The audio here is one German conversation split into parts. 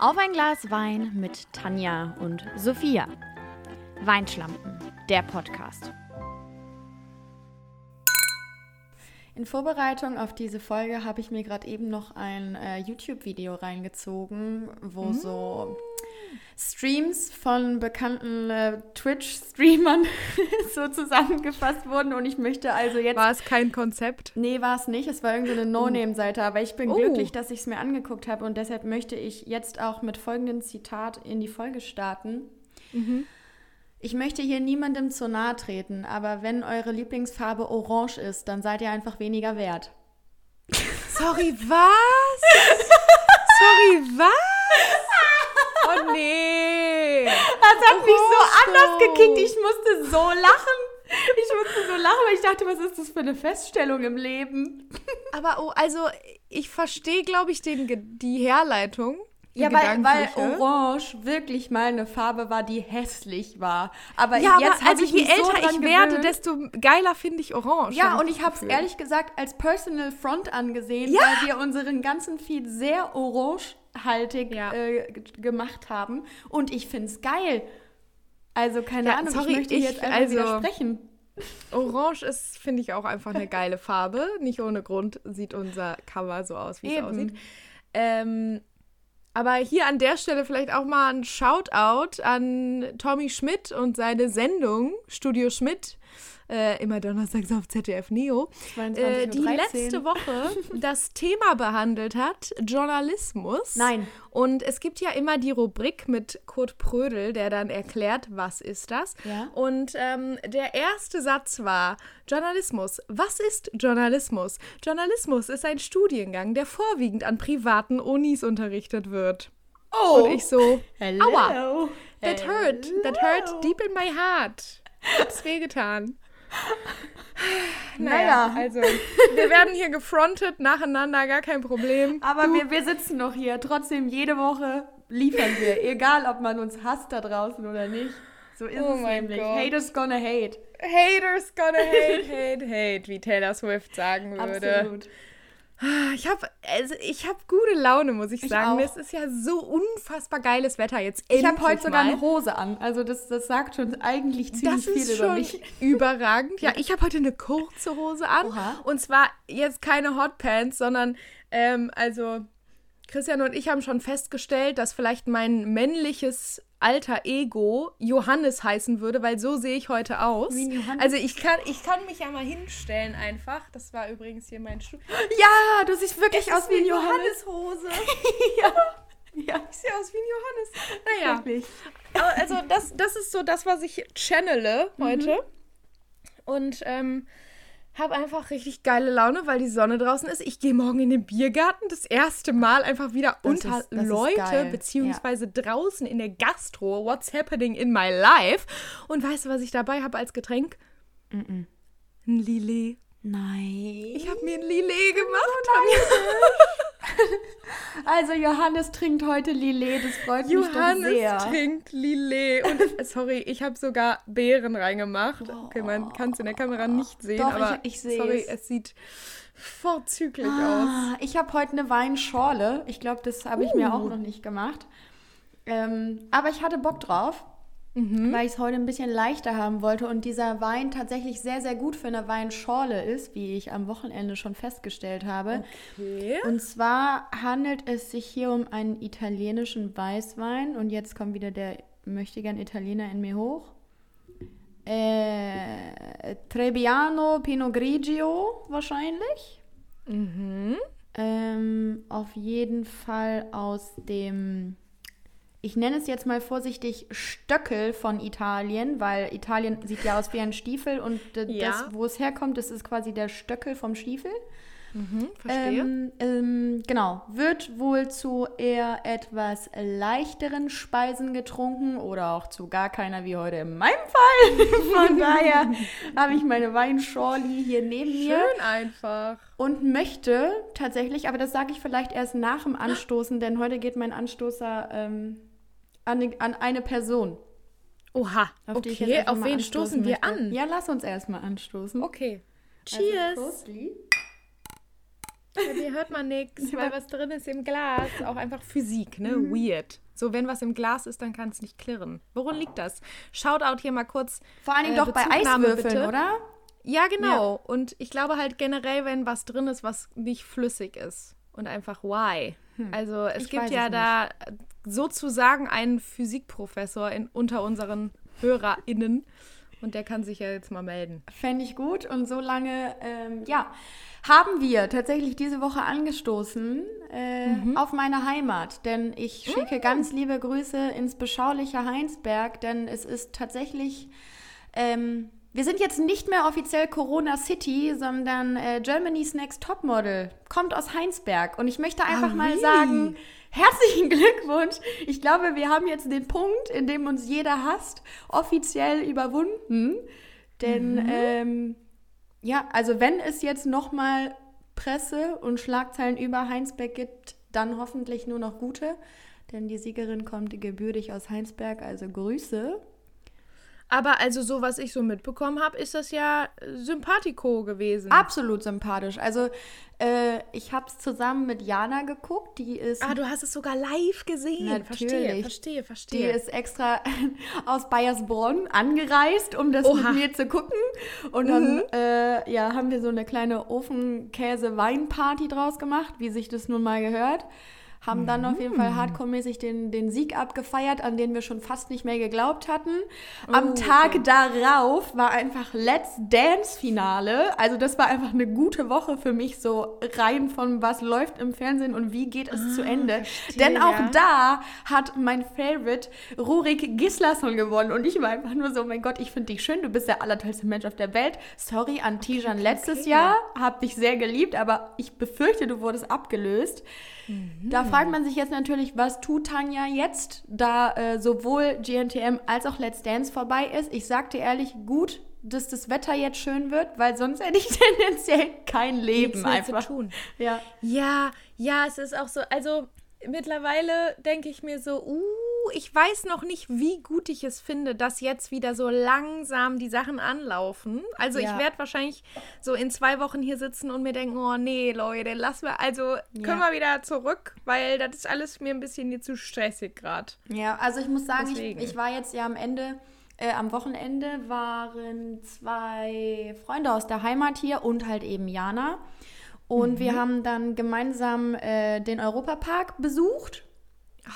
Auf ein Glas Wein mit Tanja und Sophia. Weinschlampen, der Podcast. In Vorbereitung auf diese Folge habe ich mir gerade eben noch ein äh, YouTube-Video reingezogen, wo mm. so Streams von bekannten äh, Twitch-Streamern so zusammengefasst wurden und ich möchte also jetzt. War es kein Konzept? Nee, war es nicht. Es war irgendeine oh. No-Name-Seite, aber ich bin oh. glücklich, dass ich es mir angeguckt habe und deshalb möchte ich jetzt auch mit folgendem Zitat in die Folge starten. Mhm. Ich möchte hier niemandem zu nahe treten, aber wenn eure Lieblingsfarbe orange ist, dann seid ihr einfach weniger wert. Sorry, was? Sorry, was? Oh nee. Das hat mich so anders gekickt. Ich musste so lachen. Ich musste so lachen, weil ich dachte, was ist das für eine Feststellung im Leben? Aber oh, also ich verstehe, glaube ich, den, die Herleitung. Ja, weil, weil Orange wirklich mal eine Farbe war, die hässlich war. Aber ja, jetzt aber also ich je älter so ich werde, desto geiler finde ich Orange. Ja, und ich habe es ehrlich gesagt als Personal Front angesehen, ja. weil wir unseren ganzen Feed sehr orangehaltig ja. äh, gemacht haben. Und ich finde es geil. Also keine ja, Ahnung, sorry, ich möchte ich, jetzt einfach also, widersprechen. Orange ist, finde ich, auch einfach eine geile Farbe. Nicht ohne Grund sieht unser Cover so aus, wie es aussieht. Ähm, aber hier an der Stelle vielleicht auch mal ein Shoutout an Tommy Schmidt und seine Sendung Studio Schmidt äh, immer donnerstags auf ZDF Neo, äh, die letzte Woche das Thema behandelt hat, Journalismus. Nein. Und es gibt ja immer die Rubrik mit Kurt Prödel, der dann erklärt, was ist das. Ja. Und ähm, der erste Satz war, Journalismus. Was ist Journalismus? Journalismus ist ein Studiengang, der vorwiegend an privaten Unis unterrichtet wird. Oh. Und ich so, Hello. aua, that Hello. hurt, that hurt deep in my heart. Hat's wehgetan. Naja, also wir werden hier gefrontet nacheinander, gar kein Problem. Aber wir, wir sitzen noch hier. Trotzdem, jede Woche liefern wir. Egal, ob man uns hasst da draußen oder nicht. So ist oh es nämlich. Gott. Haters gonna hate. Haters gonna hate, hate, hate, wie Taylor Swift sagen würde. Absolut. Ich habe also ich habe gute Laune, muss ich, ich sagen. Auch. Es ist ja so unfassbar geiles Wetter jetzt. Ich habe heute sogar eine Hose an. Also das, das sagt schon eigentlich ziemlich das viel über mich. Überragend. Ja, ich habe heute eine kurze Hose an. Oha. Und zwar jetzt keine Hotpants, sondern ähm, also Christian und ich haben schon festgestellt, dass vielleicht mein männliches alter Ego Johannes heißen würde, weil so sehe ich heute aus. Johannes? Also ich kann, ich kann mich ja mal hinstellen einfach. Das war übrigens hier mein Stuhl. Ja, du siehst wirklich es aus wie ein Johanneshose. ja. Ja, ich sehe aus wie ein Johannes. Naja. Wirklich. Also das, das ist so das, was ich channele heute. Mhm. Und ähm, habe einfach richtig geile Laune, weil die Sonne draußen ist. Ich gehe morgen in den Biergarten, das erste Mal einfach wieder das unter ist, Leute, beziehungsweise ja. draußen in der Gastro. What's happening in my life? Und weißt du, was ich dabei habe als Getränk? Mm -mm. Ein Lillet. Nein. Ich habe mir ein Lillet gemacht. So also Johannes trinkt heute Lillet, das freut Johannes mich sehr. Johannes trinkt Lillet und sorry, ich habe sogar Beeren reingemacht. Okay, man kann es in der Kamera nicht sehen, Doch, aber ich, ich sorry, es. es sieht vorzüglich ah, aus. Ich habe heute eine Weinschorle. Ich glaube, das habe ich uh. mir auch noch nicht gemacht. Ähm, aber ich hatte Bock drauf mhm. weil ich es heute ein bisschen leichter haben wollte und dieser Wein tatsächlich sehr, sehr gut für eine Weinschorle ist, wie ich am Wochenende schon festgestellt habe. Okay. Und zwar handelt es sich hier um einen italienischen Weißwein und jetzt kommt wieder der möchte gern Italiener in mir hoch. Äh, Trebbiano Pinot Grigio wahrscheinlich. Mhm. Ähm, auf jeden Fall aus dem ich nenne es jetzt mal vorsichtig Stöckel von Italien, weil Italien sieht ja aus wie ein Stiefel und ja. das, wo es herkommt, das ist quasi der Stöckel vom Stiefel. Mhm, verstehe. Ähm, ähm, genau. Wird wohl zu eher etwas leichteren Speisen getrunken oder auch zu gar keiner wie heute in meinem Fall. Von daher habe ich meine Weinschorli hier neben Schön mir. Schön einfach. Und möchte tatsächlich, aber das sage ich vielleicht erst nach dem Anstoßen, denn heute geht mein Anstoßer ähm, an, an eine Person. Oha, auf okay. auf wen stoßen wir an? Ja, lass uns erstmal anstoßen. Okay. Also Cheers. Also, Bei mir hört man nichts, weil was drin ist im Glas. Auch einfach Physik, ne? Mhm. Weird. So, wenn was im Glas ist, dann kann es nicht klirren. Woran liegt das? Shoutout hier mal kurz. Vor allen Dingen äh, doch bei Eiswürfeln, bitte. oder? Ja, genau. Ja. Und ich glaube halt generell, wenn was drin ist, was nicht flüssig ist. Und einfach why. Hm. Also es ich gibt ja es da sozusagen einen Physikprofessor in, unter unseren HörerInnen. Und der kann sich ja jetzt mal melden. Fände ich gut. Und so lange, ähm, ja, haben wir tatsächlich diese Woche angestoßen äh, mhm. auf meine Heimat. Denn ich schicke mhm. ganz liebe Grüße ins beschauliche Heinsberg, denn es ist tatsächlich. Ähm, wir sind jetzt nicht mehr offiziell Corona City, sondern äh, Germany's Next Topmodel kommt aus Heinsberg. Und ich möchte einfach ah, mal sagen, herzlichen Glückwunsch. Ich glaube, wir haben jetzt den Punkt, in dem uns jeder hasst, offiziell überwunden. Denn mhm. ähm, ja, also wenn es jetzt nochmal Presse und Schlagzeilen über Heinsberg gibt, dann hoffentlich nur noch gute. Denn die Siegerin kommt gebürtig aus Heinsberg, also Grüße. Aber also so, was ich so mitbekommen habe, ist das ja sympathico gewesen. Absolut sympathisch. Also äh, ich habe es zusammen mit Jana geguckt. Die ist. Ah, du hast es sogar live gesehen. Natürlich. Verstehe, verstehe, verstehe. Die ist extra aus Bayersbronn angereist, um das Oha. mit mir zu gucken. Und dann mhm. äh, ja, haben wir so eine kleine Ofenkäse-Weinparty draus gemacht, wie sich das nun mal gehört haben dann auf jeden Fall mm. hardcore-mäßig den, den Sieg abgefeiert, an den wir schon fast nicht mehr geglaubt hatten. Am oh, Tag okay. darauf war einfach Let's Dance-Finale. Also das war einfach eine gute Woche für mich, so rein von was läuft im Fernsehen und wie geht es ah, zu Ende. Verstehe, Denn auch ja. da hat mein Favorite Rurik Gislason gewonnen und ich war einfach nur so, mein Gott, ich finde dich schön, du bist der allertollste Mensch auf der Welt. Sorry an Tijan okay, letztes okay. Jahr, hab dich sehr geliebt, aber ich befürchte, du wurdest abgelöst. Mhm. Da fragt man sich jetzt natürlich, was tut Tanja jetzt, da äh, sowohl GNTM als auch Let's Dance vorbei ist. Ich sagte ehrlich, gut, dass das Wetter jetzt schön wird, weil sonst hätte ich tendenziell kein Leben Nichts einfach. zu tun. Ja. ja, ja, es ist auch so, also mittlerweile denke ich mir so, uh, ich weiß noch nicht, wie gut ich es finde, dass jetzt wieder so langsam die Sachen anlaufen. Also ja. ich werde wahrscheinlich so in zwei Wochen hier sitzen und mir denken, oh nee, Leute, lass mal, also können ja. wir wieder zurück, weil das ist alles mir ein bisschen zu stressig gerade. Ja, also ich muss sagen, ich, ich, war jetzt ja am Ende, äh, am Wochenende waren zwei Freunde aus der Heimat hier und halt eben Jana. Und mhm. wir haben dann gemeinsam äh, den Europapark besucht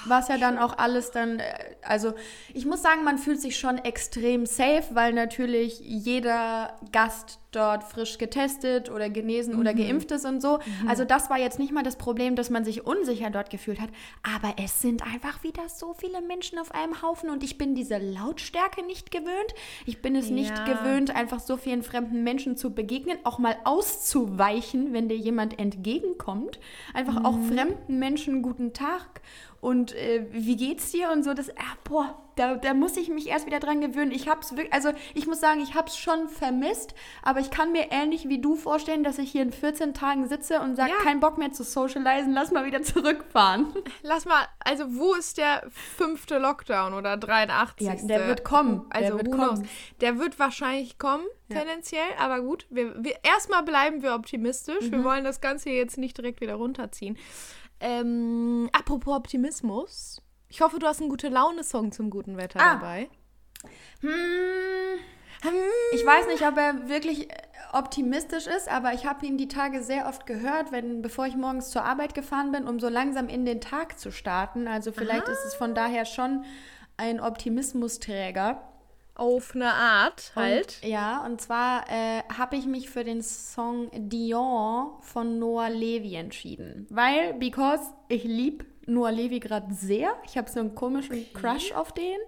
was ja dann auch alles dann, äh, also ich muss sagen, man fühlt sich schon extrem safe, weil natürlich jeder Gast dort frisch getestet oder genesen mhm. oder geimpft ist und so. Mhm. Also das war jetzt nicht mal das Problem, dass man sich unsicher dort gefühlt hat. Aber es sind einfach wieder so viele Menschen auf einem Haufen und ich bin diese Lautstärke nicht gewöhnt. Ich bin es ja. nicht gewöhnt, einfach so vielen fremden Menschen zu begegnen, auch mal auszuweichen, wenn dir jemand entgegenkommt. Einfach mhm. auch fremden Menschen guten Tag und äh, wie geht's dir und so. Das, ah, boah, da, da muss ich mich erst wieder dran gewöhnen. Ich hab's wirklich, also ich muss sagen, ich hab's schon vermisst, aber ich kann mir ähnlich wie du vorstellen, dass ich hier in 14 Tagen sitze und sage, ja. kein Bock mehr zu socialisen, lass mal wieder zurückfahren. Lass mal, also wo ist der fünfte Lockdown oder 83? Ja, der wird kommen. Also der wird, kommen. Der wird wahrscheinlich kommen, ja. tendenziell, aber gut, wir, wir, erstmal bleiben wir optimistisch. Mhm. Wir wollen das Ganze jetzt nicht direkt wieder runterziehen. Ähm, apropos Optimismus. Ich hoffe, du hast einen gute Laune-Song zum guten Wetter ah. dabei. Hm. Ich weiß nicht, ob er wirklich optimistisch ist, aber ich habe ihn die Tage sehr oft gehört, wenn, bevor ich morgens zur Arbeit gefahren bin, um so langsam in den Tag zu starten. Also vielleicht Aha. ist es von daher schon ein Optimismusträger. Auf eine Art halt. Und, ja, und zwar äh, habe ich mich für den Song Dion von Noah Levy entschieden. Weil, because ich liebe Noah Levi gerade sehr. Ich habe so einen komischen okay. Crush auf den.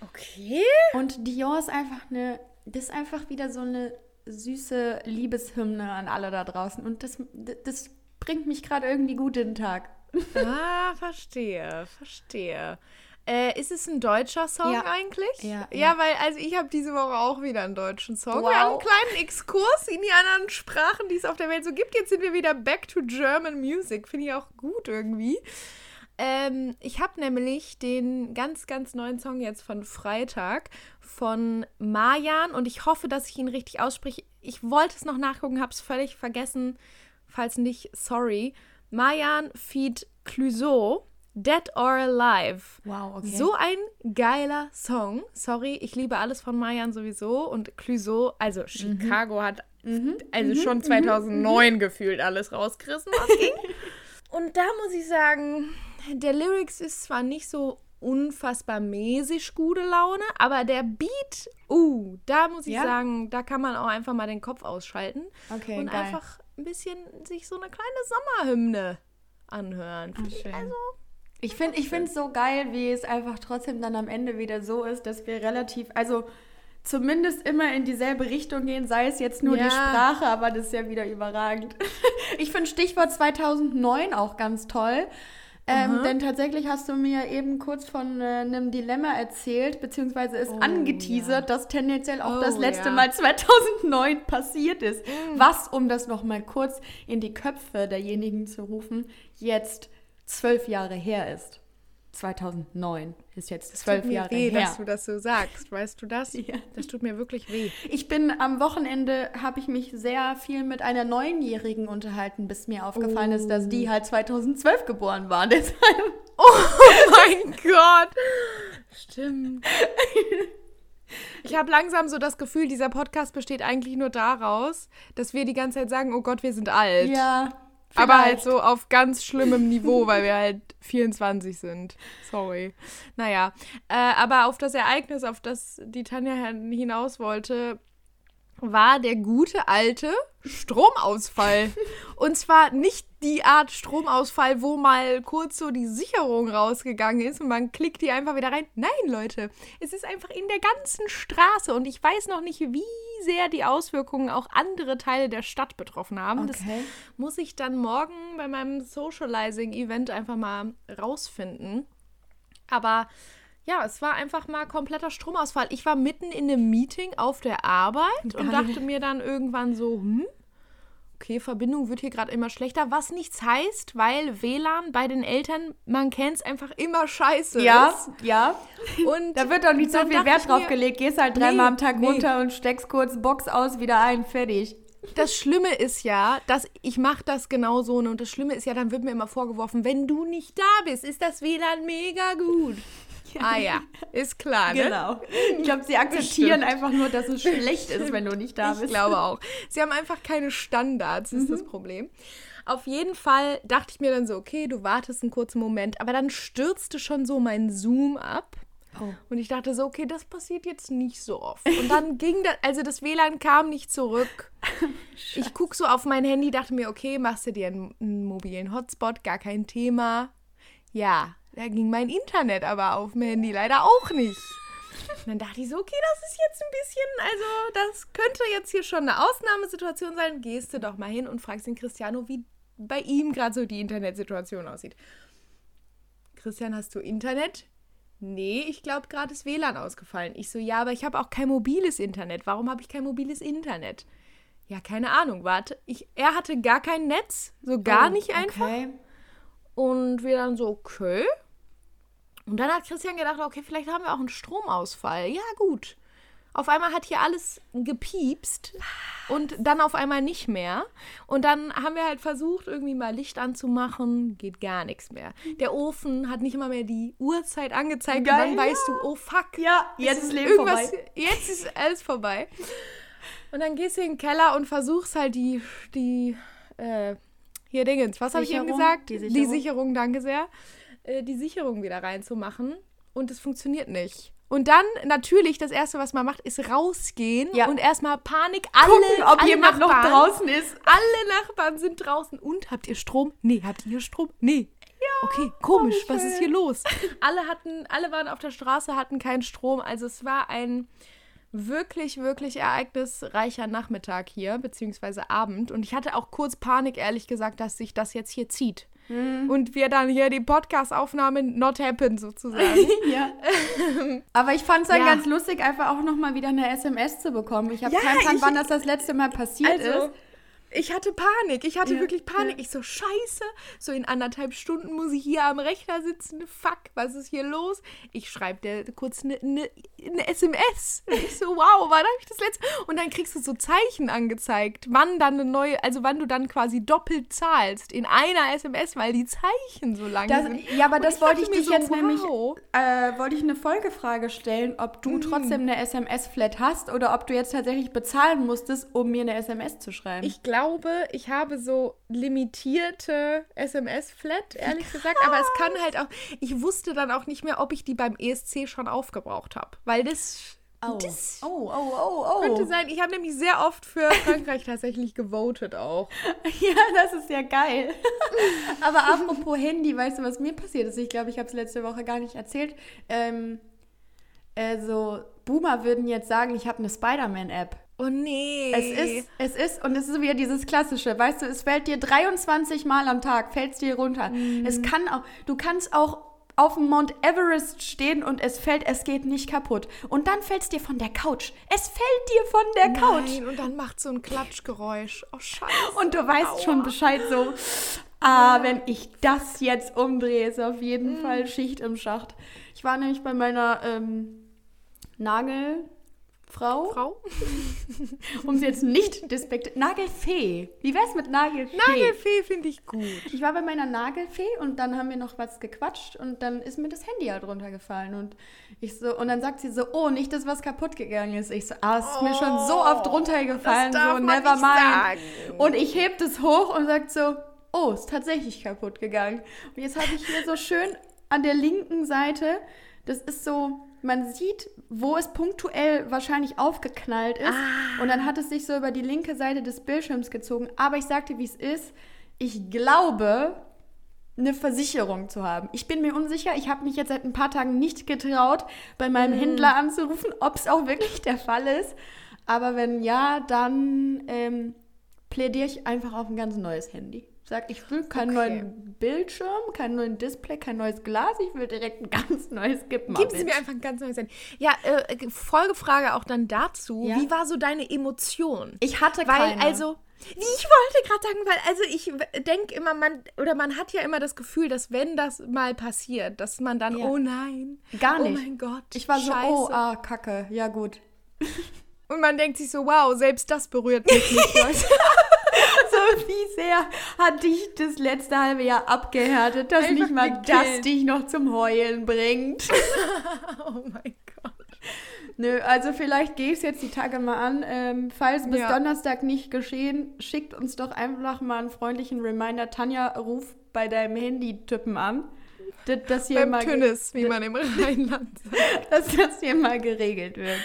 Okay. Und Dior ist einfach eine, das ist einfach wieder so eine süße Liebeshymne an alle da draußen. Und das, das bringt mich gerade irgendwie gut in den Tag. Ah, verstehe, verstehe. Äh, ist es ein deutscher Song ja. eigentlich? Ja, ja, ja. weil also ich habe diese Woche auch wieder einen deutschen Song. Wow. Wir haben einen kleinen Exkurs in die anderen Sprachen, die es auf der Welt so gibt. Jetzt sind wir wieder back to German Music. Finde ich auch gut irgendwie. Ähm, ich habe nämlich den ganz, ganz neuen Song jetzt von Freitag von Marjan und ich hoffe, dass ich ihn richtig ausspreche. Ich wollte es noch nachgucken, habe es völlig vergessen. falls nicht, sorry. Mayan Feed Clouseau, Dead or Alive. Wow, okay. So ein geiler Song. Sorry, ich liebe alles von Mayan sowieso. Und Clouseau, also Chicago hat also schon 2009 gefühlt alles rausgerissen, was ging. Und da muss ich sagen, der Lyrics ist zwar nicht so unfassbar mäßig gute Laune, aber der Beat, uh, da muss ich Ja? sagen, da kann man auch einfach mal den Kopf ausschalten Okay, und geil. einfach ein bisschen sich so eine kleine Sommerhymne anhören. Ich schön. also Ich finde ich es so geil, wie es einfach trotzdem dann am Ende wieder so ist, dass wir relativ, also zumindest immer in dieselbe Richtung gehen, sei es jetzt nur Ja. die Sprache, aber das ist ja wieder überragend. Ich finde Stichwort 2009 auch ganz toll. Ähm, denn tatsächlich hast du mir eben kurz von äh, einem Dilemma erzählt, beziehungsweise ist angeteasert, dass tendenziell auch Oh, das letzte ja. Mal 2009 passiert ist. Was, um das nochmal kurz in die Köpfe derjenigen zu rufen, jetzt zwölf Jahre her ist. 2009 ist jetzt zwölf tut mir Jahre weh, her. dass du das so sagst. Weißt du das? Ja. Das tut mir wirklich weh. Ich bin am Wochenende, habe ich mich sehr viel mit einer Neunjährigen unterhalten, bis mir aufgefallen ist, dass Oh. die halt 2012 geboren war. Deshalb Oh mein Gott. Stimmt. Ich habe langsam so das Gefühl, dieser Podcast besteht eigentlich nur daraus, dass wir die ganze Zeit sagen, oh Gott, wir sind alt. ja. Aber halt vielleicht. so auf ganz schlimmem Niveau, weil wir halt 24 sind. Sorry. Naja, äh, aber auf das Ereignis, auf das die Tanja hinaus wollte, war der gute alte Stromausfall. Und zwar nicht die Art Stromausfall, wo mal kurz so die Sicherung rausgegangen ist und man klickt die einfach wieder rein. Nein, Leute, es ist einfach in der ganzen Straße und ich weiß noch nicht, wie sehr die Auswirkungen auch andere Teile der Stadt betroffen haben. Das Okay. muss ich dann morgen bei meinem Socializing-Event einfach mal rausfinden. Aber ja, es war einfach mal kompletter Stromausfall. Ich war mitten in einem Meeting auf der Arbeit und Geil. dachte mir dann irgendwann so, hm, okay, Verbindung wird hier gerade immer schlechter, was nichts heißt, weil WLAN bei den Eltern, man kennt es einfach immer scheiße Ja, ist. ja. Und Da wird doch nicht so viel Wert drauf mir, gelegt. Gehst halt dreimal Nee, am Tag nee. runter und steckst kurz Box aus, wieder ein, fertig. Das Schlimme ist ja, dass ich mache das genauso und das Schlimme ist ja, dann wird mir immer vorgeworfen, wenn du nicht da bist, ist das WLAN mega gut. Ah ja, ist klar, ne? Genau. Ich glaube, sie akzeptieren Bestimmt. einfach nur, dass es schlecht ist, wenn du nicht da Ich bist. glaube auch. Sie haben einfach keine Standards, ist das Problem. Auf jeden Fall dachte ich mir dann so, okay, du wartest einen kurzen Moment, aber dann stürzte schon so mein Zoom ab. Oh. Und ich dachte so, okay, das passiert jetzt nicht so oft. Und dann ging das, also das WLAN kam nicht zurück. ich gucke so auf mein Handy, dachte mir, okay, machst du dir einen, einen mobilen Hotspot, gar kein Thema. Ja, da ging mein Internet aber auf dem Handy leider auch nicht. Und dann dachte ich so, okay, das ist jetzt ein bisschen, also das könnte jetzt hier schon eine Ausnahmesituation sein. Gehst du doch mal hin und fragst den Cristiano, wie bei ihm gerade so die Internetsituation aussieht. Christian, hast du Internet? Nee, ich glaube, gerade ist WLAN ausgefallen. Ich so, ja, aber ich habe auch kein mobiles Internet. Warum habe ich kein mobiles Internet? Ja, keine Ahnung, warte. Ich, er hatte gar kein Netz, so gar Oh, nicht einfach. Okay. Und wir dann so, okay. Und dann hat Christian gedacht, okay, vielleicht haben wir auch einen Stromausfall. Ja, gut. Auf einmal hat hier alles gepiepst und dann auf einmal nicht mehr. Und dann haben wir halt versucht, irgendwie mal Licht anzumachen. Geht gar nichts mehr. Der Ofen hat nicht mal mehr die Uhrzeit angezeigt. Geil, und dann weißt du, oh fuck. Ja, jetzt ist Leben vorbei. Jetzt ist alles vorbei. Und dann gehst du in den Keller und versuchst halt die, die, äh, hier Dingens, was habe ich eben gesagt? Die Die Sicherung? Sicherung, danke sehr. Äh, die Sicherung wieder reinzumachen und es funktioniert nicht. Und dann natürlich, das Erste, was man macht, ist rausgehen Ja. und erstmal Panik. Alle, Gucken, ob alle jemand noch Nachbarn, draußen ist. Alle Nachbarn sind draußen. Und habt ihr Strom? Nee, habt ihr Strom? Nee. okay, komisch, was ist hier los? Alle hatten, alle waren auf der Straße, hatten keinen Strom. Also es war ein wirklich, wirklich ereignisreicher Nachmittag hier, beziehungsweise Abend. Und ich hatte auch kurz Panik, ehrlich gesagt, dass sich das jetzt hier zieht. Und wir dann hier die Podcast-Aufnahme not happen, sozusagen. Ja. Aber ich fand es dann Ja. ganz lustig, einfach auch nochmal wieder eine SMS zu bekommen. Ich habe Ja, keinen Plan, wann das das letzte Mal passiert Also, ist. Ich hatte Panik. Ich hatte ja, wirklich Panik. Ja. Ich so, scheiße. So in anderthalb Stunden muss ich hier am Rechner sitzen. Fuck, was ist hier los? Ich schreibe dir kurz eine ne, ne SMS. Ich so, wow, wann habe ich das letzte? Und dann kriegst du so Zeichen angezeigt, wann dann eine neue, also wann du dann quasi doppelt zahlst in einer SMS, weil die Zeichen so lang das, sind. Ja, aber das wollte ich dich so, jetzt wow. nämlich, äh, wollte ich eine Folgefrage stellen, ob du mm. trotzdem eine SMS-Flat hast oder ob du jetzt tatsächlich bezahlen musstest, um mir eine SMS zu schreiben. Ich glaube, glaube, ich habe so limitierte SMS-Flat, ehrlich Krass. gesagt. Aber es kann halt auch. Ich wusste dann auch nicht mehr, ob ich die beim ESC schon aufgebraucht habe. Weil das. Oh. Das oh, oh. Könnte sein. Ich habe nämlich sehr oft für Frankreich tatsächlich gewotet auch. ja, das ist ja geil. Aber apropos Handy, weißt du, was mir passiert ist? Ich glaube, ich habe es letzte Woche gar nicht erzählt. Ähm, also, Boomer würden jetzt sagen, ich habe eine Spider-Man-App. Oh nee. Es ist, es ist, und es ist wieder dieses Klassische, weißt du, es fällt dir 23 Mal am Tag, fällt es dir runter. Mhm. Es kann auch, du kannst auch auf dem Mount Everest stehen und es fällt, es geht nicht kaputt. Und dann fällt es dir von der Couch. Es fällt dir von der Couch. Nein, und dann macht so ein Klatschgeräusch. Oh, scheiße. Und du weißt Aua. schon Bescheid so, ah, wenn ich das jetzt umdrehe, ist auf jeden mhm. Fall Schicht im Schacht. Ich war nämlich bei meiner ähm, Nagel Frau. Frau? um sie jetzt nicht despektiert. Nagelfee. Wie wär's mit Nagelfee? Nagelfee finde ich gut. Ich war bei meiner Nagelfee und dann haben wir noch was gequatscht und dann ist mir das Handy halt runtergefallen und ich so und dann sagt sie so, oh, nicht, dass was kaputt gegangen ist. Ich so, ah, es ist oh, mir schon so oft oh, runtergefallen, so never mind. Und ich heb das hoch und sag so, oh, ist tatsächlich kaputt gegangen. Und jetzt habe ich hier so schön an der linken Seite, das ist so man sieht, wo es punktuell wahrscheinlich aufgeknallt ist. Ah. Und dann hat es sich so über die linke Seite des Bildschirms gezogen. Aber ich sagte, wie es ist. Ich glaube, eine Versicherung zu haben. Ich bin mir unsicher. Ich habe mich jetzt seit ein paar Tagen nicht getraut, bei meinem hm. Händler anzurufen, ob es auch wirklich der Fall ist. Aber wenn ja, dann ähm, plädiere ich einfach auf ein ganz neues Handy. Sag, ich will keinen okay. neuen Bildschirm, keinen neuen Display, kein neues Glas. Ich will direkt ein ganz neues Gib mal. Gib sie mir einfach ein ganz neues Handy. Ja, äh, Folgefrage auch dann dazu. Ja? Wie war so deine Emotion? Ich hatte weil, keine. also ich wollte gerade sagen, weil also ich denke immer, man oder man hat ja immer das Gefühl, dass wenn das mal passiert, dass man dann, ja. oh nein, gar nicht. Oh mein Gott, ich war Scheiße. so, oh, ah, Kacke, ja gut. Und man denkt sich so, wow, selbst das berührt mich nicht, Leute. wie sehr hat dich das letzte halbe Jahr abgehärtet, dass Einfach nicht mal gekillt. das dich noch zum Heulen bringt. oh mein Gott. Nö, also vielleicht gehe ich es jetzt die Tage mal an. Ähm, falls bis ja. Donnerstag nicht geschehen, schickt uns doch einfach mal einen freundlichen Reminder. Tanja, ruf bei deinem Handy-Typen an. Das, das hier Beim mal Tünnes, wie man im Rheinland sagt. dass das hier mal geregelt wird.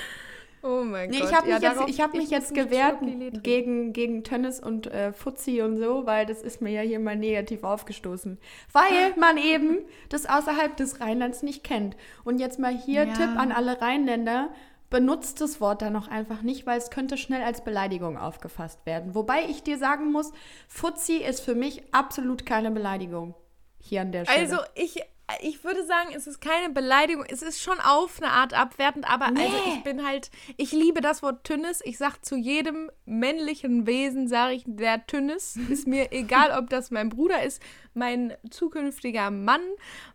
Oh mein nee, Gott. Ich habe mich, ja, jetzt, hab mich jetzt gewehrt gegen, gegen Tennis und äh, Fuzzi und so, weil das ist mir ja hier mal negativ aufgestoßen. Weil man eben das außerhalb des Rheinlands nicht kennt. Und jetzt mal hier ja. Tipp an alle Rheinländer. Benutzt das Wort dann noch einfach nicht, weil es könnte schnell als Beleidigung aufgefasst werden. Wobei ich dir sagen muss, Fuzzi ist für mich absolut keine Beleidigung. Hier an der Stelle. Also ich ich würde sagen, es ist keine Beleidigung. Es ist schon auf eine Art abwertend, aber nee. also ich bin halt, ich liebe das Wort Tünnes. Ich sag zu jedem männlichen Wesen, sage ich, der Tünnes. Ist mir egal, ob das mein Bruder ist, mein zukünftiger Mann,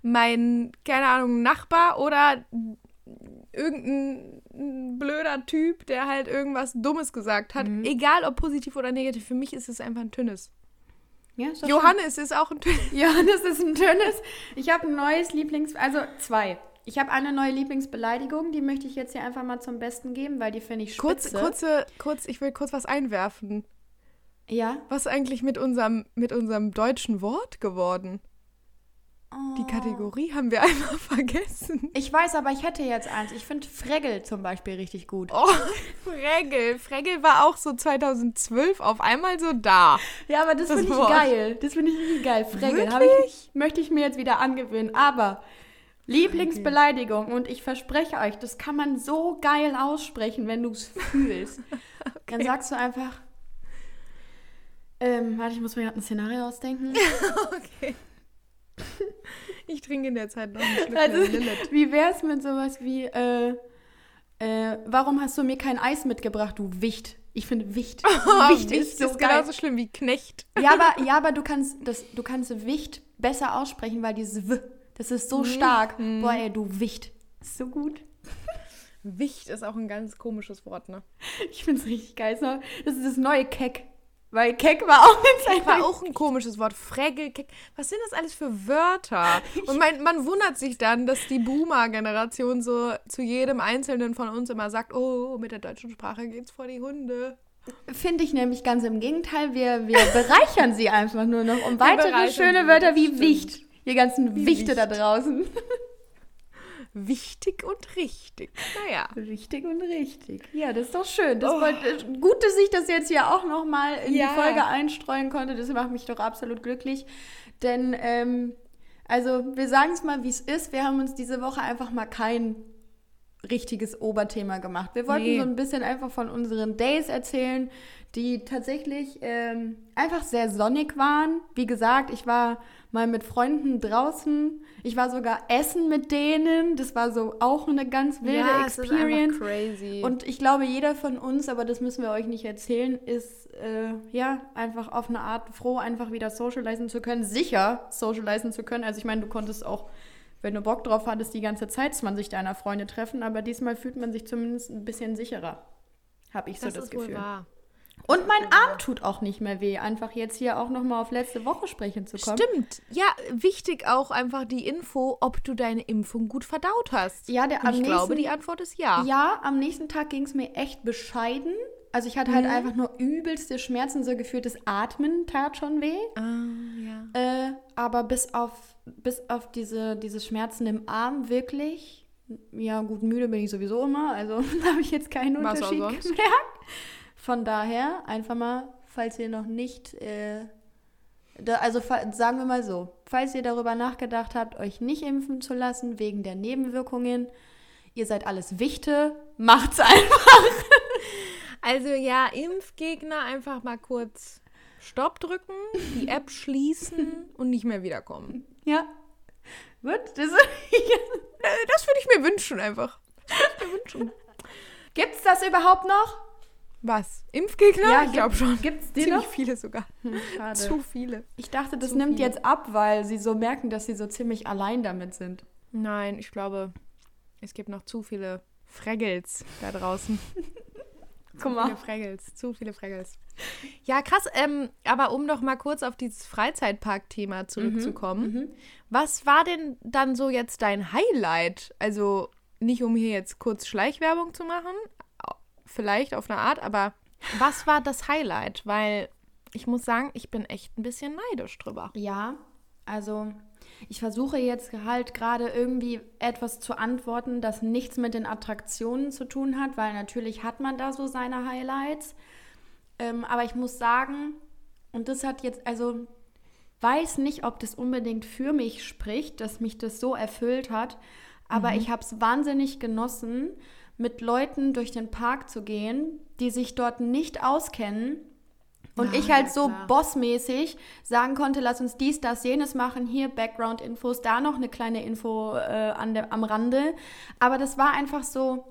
mein, keine Ahnung, Nachbar oder irgendein blöder Typ, der halt irgendwas Dummes gesagt hat. Mhm. Egal ob positiv oder negativ, für mich ist es einfach ein Tünnes. Ja, ist Johannes schön. ist auch ein Tönnis. Johannes ist ein Tönnis. Ich habe ein neues Lieblings... Also zwei. Ich habe eine neue Lieblingsbeleidigung, die möchte ich jetzt hier einfach mal zum Besten geben, weil die finde ich spitze. Kurz, kurze, kurz, ich will kurz was einwerfen. Ja? Was eigentlich mit unserem, mit unserem deutschen Wort geworden? Die Kategorie haben wir einmal vergessen. Ich weiß, aber ich hätte jetzt eins. Ich finde Fregel zum Beispiel richtig gut. Oh, Fregel. Fregel war auch so 2012 auf einmal so da. Ja, aber das, das finde ich geil. Das finde ich richtig geil. Fregel ich, möchte ich mir jetzt wieder angewöhnen. Aber Lieblingsbeleidigung und ich verspreche euch, das kann man so geil aussprechen, wenn du es fühlst. okay. Dann sagst du einfach, ähm, warte, ich muss mir gerade ein Szenario ausdenken. okay. Ich trinke in der Zeit noch ein Stück also. Wie wäre es mit sowas wie, äh, äh, warum hast du mir kein Eis mitgebracht, du Wicht? Ich finde Wicht. Oh, Wicht ist, so ist genauso schlimm wie Knecht. Ja, aber, ja, aber du kannst das, du kannst Wicht besser aussprechen, weil dieses W, das ist so stark. Mhm. Boah, ey, du Wicht. Ist so gut. Wicht ist auch ein ganz komisches Wort, ne? Ich finde es richtig geil. Das ist das neue Keck. Weil Keck war auch eine Zeit war auch ein komisches Wort. Fregel, Keck. Was sind das alles für Wörter? Und man, man wundert sich dann, dass die Boomer-Generation so zu jedem Einzelnen von uns immer sagt, oh, mit der deutschen Sprache geht's vor die Hunde. Finde ich nämlich ganz im Gegenteil. Wir, wir bereichern sie einfach nur noch um weitere schöne Wörter wie Wicht. Ihr ganzen wie Wichte Wicht. da draußen. Wichtig und richtig. Naja. Wichtig und richtig. Ja, das ist doch schön. Das oh. wollte, gut, dass ich das jetzt hier auch noch mal in ja. die Folge einstreuen konnte. Das macht mich doch absolut glücklich. Denn, ähm, also, wir sagen es mal, wie es ist. Wir haben uns diese Woche einfach mal kein richtiges Oberthema gemacht. Wir wollten nee. so ein bisschen einfach von unseren Days erzählen, die tatsächlich ähm, einfach sehr sonnig waren. Wie gesagt, ich war mal mit Freunden draußen. Ich war sogar essen mit denen. Das war so auch eine ganz wilde ja, Experience. Ist crazy. Und ich glaube, jeder von uns, aber das müssen wir euch nicht erzählen, ist äh, ja einfach auf eine Art froh, einfach wieder socialisen zu können, sicher socialisen zu können. Also ich meine, du konntest auch wenn du Bock drauf hattest, die ganze Zeit 20 deiner Freunde treffen, aber diesmal fühlt man sich zumindest ein bisschen sicherer. Habe ich so das, das Gefühl. Wohl wahr. Und mein Arm tut auch nicht mehr weh, einfach jetzt hier auch nochmal auf letzte Woche sprechen zu kommen. Stimmt. Ja, wichtig auch einfach die Info, ob du deine Impfung gut verdaut hast. Ja, der, Und ich nächsten, glaube, die Antwort ist ja. Ja, am nächsten Tag ging es mir echt bescheiden. Also ich hatte halt mhm. einfach nur übelste Schmerzen, so gefühlt das Atmen tat schon weh. Ah, ja. Äh, aber bis auf, bis auf diese, diese Schmerzen im Arm wirklich, ja gut, müde bin ich sowieso immer, also da habe ich jetzt keinen Was Unterschied gemerkt. Von daher einfach mal, falls ihr noch nicht, äh, da, also sagen wir mal so, falls ihr darüber nachgedacht habt, euch nicht impfen zu lassen wegen der Nebenwirkungen, ihr seid alles Wichte, macht's einfach. Also ja, Impfgegner einfach mal kurz Stopp drücken, die App schließen und nicht mehr wiederkommen. Ja. Gut, das, das würde ich mir wünschen einfach. Das würde ich mir wünschen. Gibt's das überhaupt noch? Was? Impfgegner? Ja, ich glaube schon. Gibt es die Ziemlich noch? viele sogar. Hm. Zu viele. Ich dachte, das Zu nimmt viele. jetzt ab, weil sie so merken, dass sie so ziemlich allein damit sind. Nein, ich glaube, es gibt noch zu viele Fraggles da draußen. Guck mal. Zu viele Fraggles, zu viele Fraggles. Ja, krass. Ähm, aber um noch mal kurz auf dieses Freizeitpark-Thema mhm, zurückzukommen. Mhm, was war denn dann so jetzt dein Highlight? Also nicht um hier jetzt kurz Schleichwerbung zu machen, vielleicht auf eine Art, aber was war das Highlight? Weil ich muss sagen, ich bin echt ein bisschen neidisch drüber. Ja, also ich versuche jetzt halt gerade irgendwie etwas zu antworten, das nichts mit den Attraktionen zu tun hat, weil natürlich hat man da so seine Highlights. Ähm, aber ich muss sagen, und das hat jetzt, also weiß nicht, ob das unbedingt für mich spricht, dass mich das so erfüllt hat, aber mhm. ich habe es wahnsinnig genossen, mit Leuten durch den Park zu gehen, die sich dort nicht auskennen. Und ja, ich halt so klar. bossmäßig sagen konnte, lass uns dies, das, jenes machen, hier Background-Infos, da noch eine kleine Info äh, an der, am Rande. Aber das war einfach so,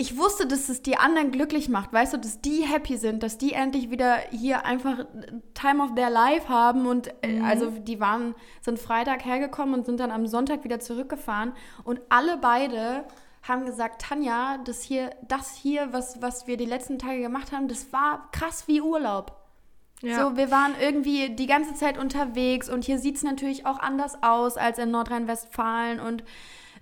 ich wusste, dass es die anderen glücklich macht, weißt du, dass die happy sind, dass die endlich wieder hier einfach Time of their Life haben und äh, mhm. also die waren, sind Freitag hergekommen und sind dann am Sonntag wieder zurückgefahren und alle beide haben gesagt, Tanja, das hier, das hier, was, was wir die letzten Tage gemacht haben, das war krass wie Urlaub. Ja. So, wir waren irgendwie die ganze Zeit unterwegs und hier sieht es natürlich auch anders aus als in Nordrhein-Westfalen und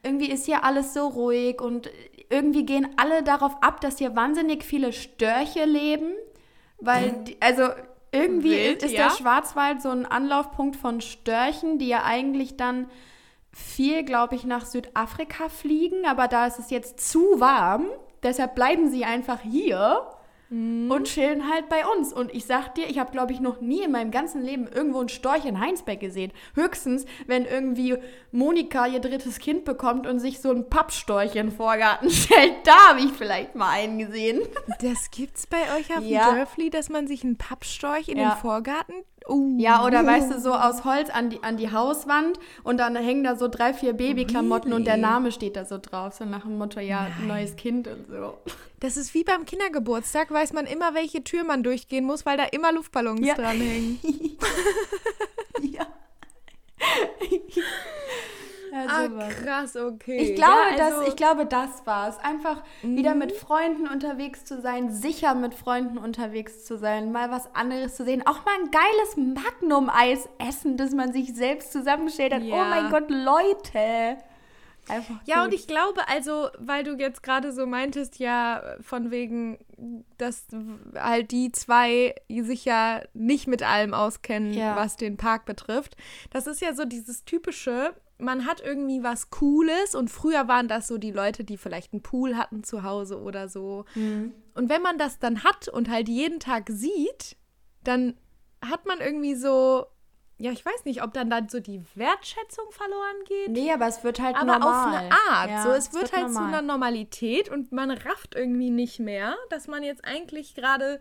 irgendwie ist hier alles so ruhig und irgendwie gehen alle darauf ab, dass hier wahnsinnig viele Störche leben, weil, die, also irgendwie Wild, ist ja? der Schwarzwald so ein Anlaufpunkt von Störchen, die ja eigentlich dann viel, glaube ich, nach Südafrika fliegen, aber da ist es jetzt zu warm. Deshalb bleiben sie einfach hier mhm. und chillen halt bei uns. Und ich sag dir, ich habe, glaube ich, noch nie in meinem ganzen Leben irgendwo einen Storch in Heinsberg gesehen. Höchstens, wenn irgendwie Monika ihr drittes Kind bekommt und sich so ein Pappstorch in den Vorgarten stellt. Da habe ich vielleicht mal einen gesehen. Das gibt's bei euch auf ja. dem Dörfli, dass man sich einen Pappstorch in ja. den Vorgarten Uh. Ja, oder weißt du, so aus Holz an die, an die Hauswand und dann hängen da so drei, vier Babyklamotten really? und der Name steht da so drauf. So nach dem Motto, ja, Nein. neues Kind und so. Das ist wie beim Kindergeburtstag, weiß man immer, welche Tür man durchgehen muss, weil da immer Luftballons ja. dranhängen. ja. Ja, ah, krass, okay. Ich glaube, ja, also, das, ich glaube, das war's. Einfach mhm. wieder mit Freunden unterwegs zu sein, sicher mit Freunden unterwegs zu sein, mal was anderes zu sehen. Auch mal ein geiles Magnum-Eis essen, das man sich selbst zusammenstellt hat. Oh ja. Oh mein Gott, Leute. Einfach ja, gut. und ich glaube, also, weil du jetzt gerade so meintest, ja, von wegen, dass halt die zwei sich ja nicht mit allem auskennen, ja. was den Park betrifft. Das ist ja so dieses typische, man hat irgendwie was Cooles und früher waren das so die Leute, die vielleicht einen Pool hatten zu Hause oder so. Mhm. Und wenn man das dann hat und halt jeden Tag sieht, dann hat man irgendwie so, ja, ich weiß nicht, ob dann dann so die Wertschätzung verloren geht. Nee, aber es wird halt aber normal. auf eine Art. Ja, so, es, es wird, wird, halt normal. zu einer Normalität und man rafft irgendwie nicht mehr, dass man jetzt eigentlich gerade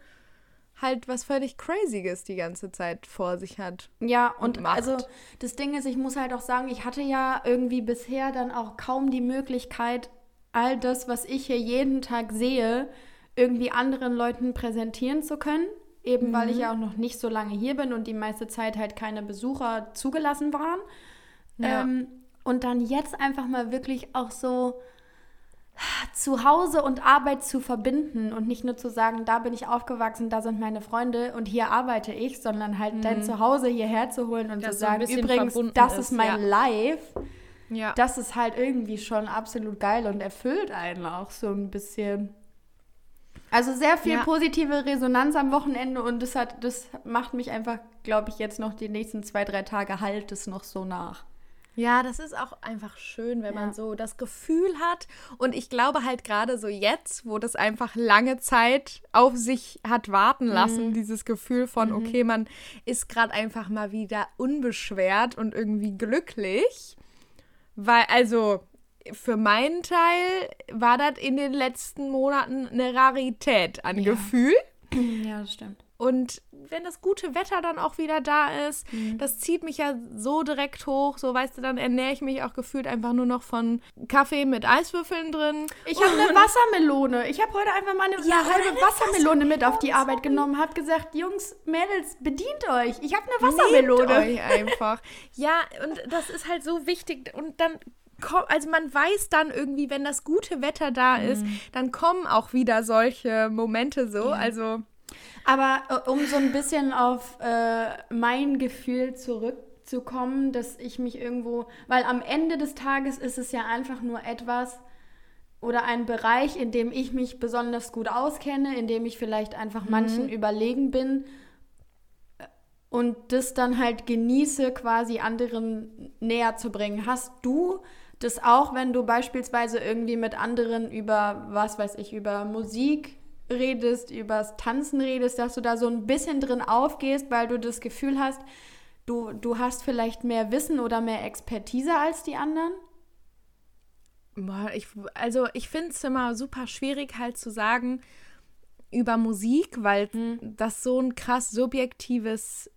halt was völlig Crazyes die ganze Zeit vor sich hat. Ja, und, und also das Ding ist, ich muss halt auch sagen, ich hatte ja irgendwie bisher dann auch kaum die Möglichkeit, all das, was ich hier jeden Tag sehe, irgendwie anderen Leuten präsentieren zu können. Eben mhm. weil ich mhm. ja auch noch nicht so lange hier bin und die meiste Zeit halt keine Besucher zugelassen waren. Ja. Ähm, und dann jetzt einfach mal wirklich auch so zu Hause und Arbeit zu verbinden und nicht nur zu sagen, da bin ich aufgewachsen, da sind meine Freunde und hier arbeite ich, sondern halt mhm. dein Zuhause hierher zu holen und das zu sagen, übrigens, das ist, mein ja. Life. Ja. Das ist halt irgendwie schon absolut geil und erfüllt einen auch so ein bisschen. Also sehr viel ja. positive Resonanz am Wochenende und das hat, das macht mich einfach, glaube ich, jetzt noch die nächsten zwei, drei Tage halt es noch so nach. Ja, das ist auch einfach schön, wenn ja. man so das Gefühl hat. Und ich glaube halt gerade so jetzt, wo das einfach lange Zeit auf sich hat warten lassen, mhm. dieses Gefühl von, mhm. okay, man ist gerade einfach mal wieder unbeschwert und irgendwie glücklich. Weil, also, für meinen Teil war das in den letzten Monaten eine Rarität an ja. Gefühl. Ja, das stimmt. Und wenn das gute Wetter dann auch wieder da ist, mhm. das zieht mich ja so direkt hoch. So, weißt du, dann ernähre ich mich auch gefühlt einfach nur noch von Kaffee mit Eiswürfeln drin. Ich habe eine Wassermelone. Ich habe heute einfach mal eine, ja, eine halbe Wassermelone mit auf die Arbeit genommen. Habe gesagt, Jungs, Mädels, bedient euch. Ich habe eine Wassermelone. Nehmt euch einfach. ja, und das ist halt so wichtig. Und dann also man weiß dann irgendwie, wenn das gute Wetter da ist, mhm. dann kommen auch wieder solche Momente so. Ja. Also aber äh, um so ein bisschen auf äh, mein Gefühl zurückzukommen, dass ich mich irgendwo, weil am Ende des Tages ist es ja einfach nur etwas oder ein Bereich, in dem ich mich besonders gut auskenne, in dem ich vielleicht einfach mhm. manchen überlegen bin und das dann halt genieße, quasi anderen näher zu bringen. Hast du das auch, wenn du beispielsweise irgendwie mit anderen über, was weiß ich, über Musik redest, übers Tanzen redest, dass du da so ein bisschen drin aufgehst, weil du das Gefühl hast, du, du hast vielleicht mehr Wissen oder mehr Expertise als die anderen? Ich, also ich finde es immer super schwierig halt zu sagen über Musik, weil mhm. das so ein krass subjektives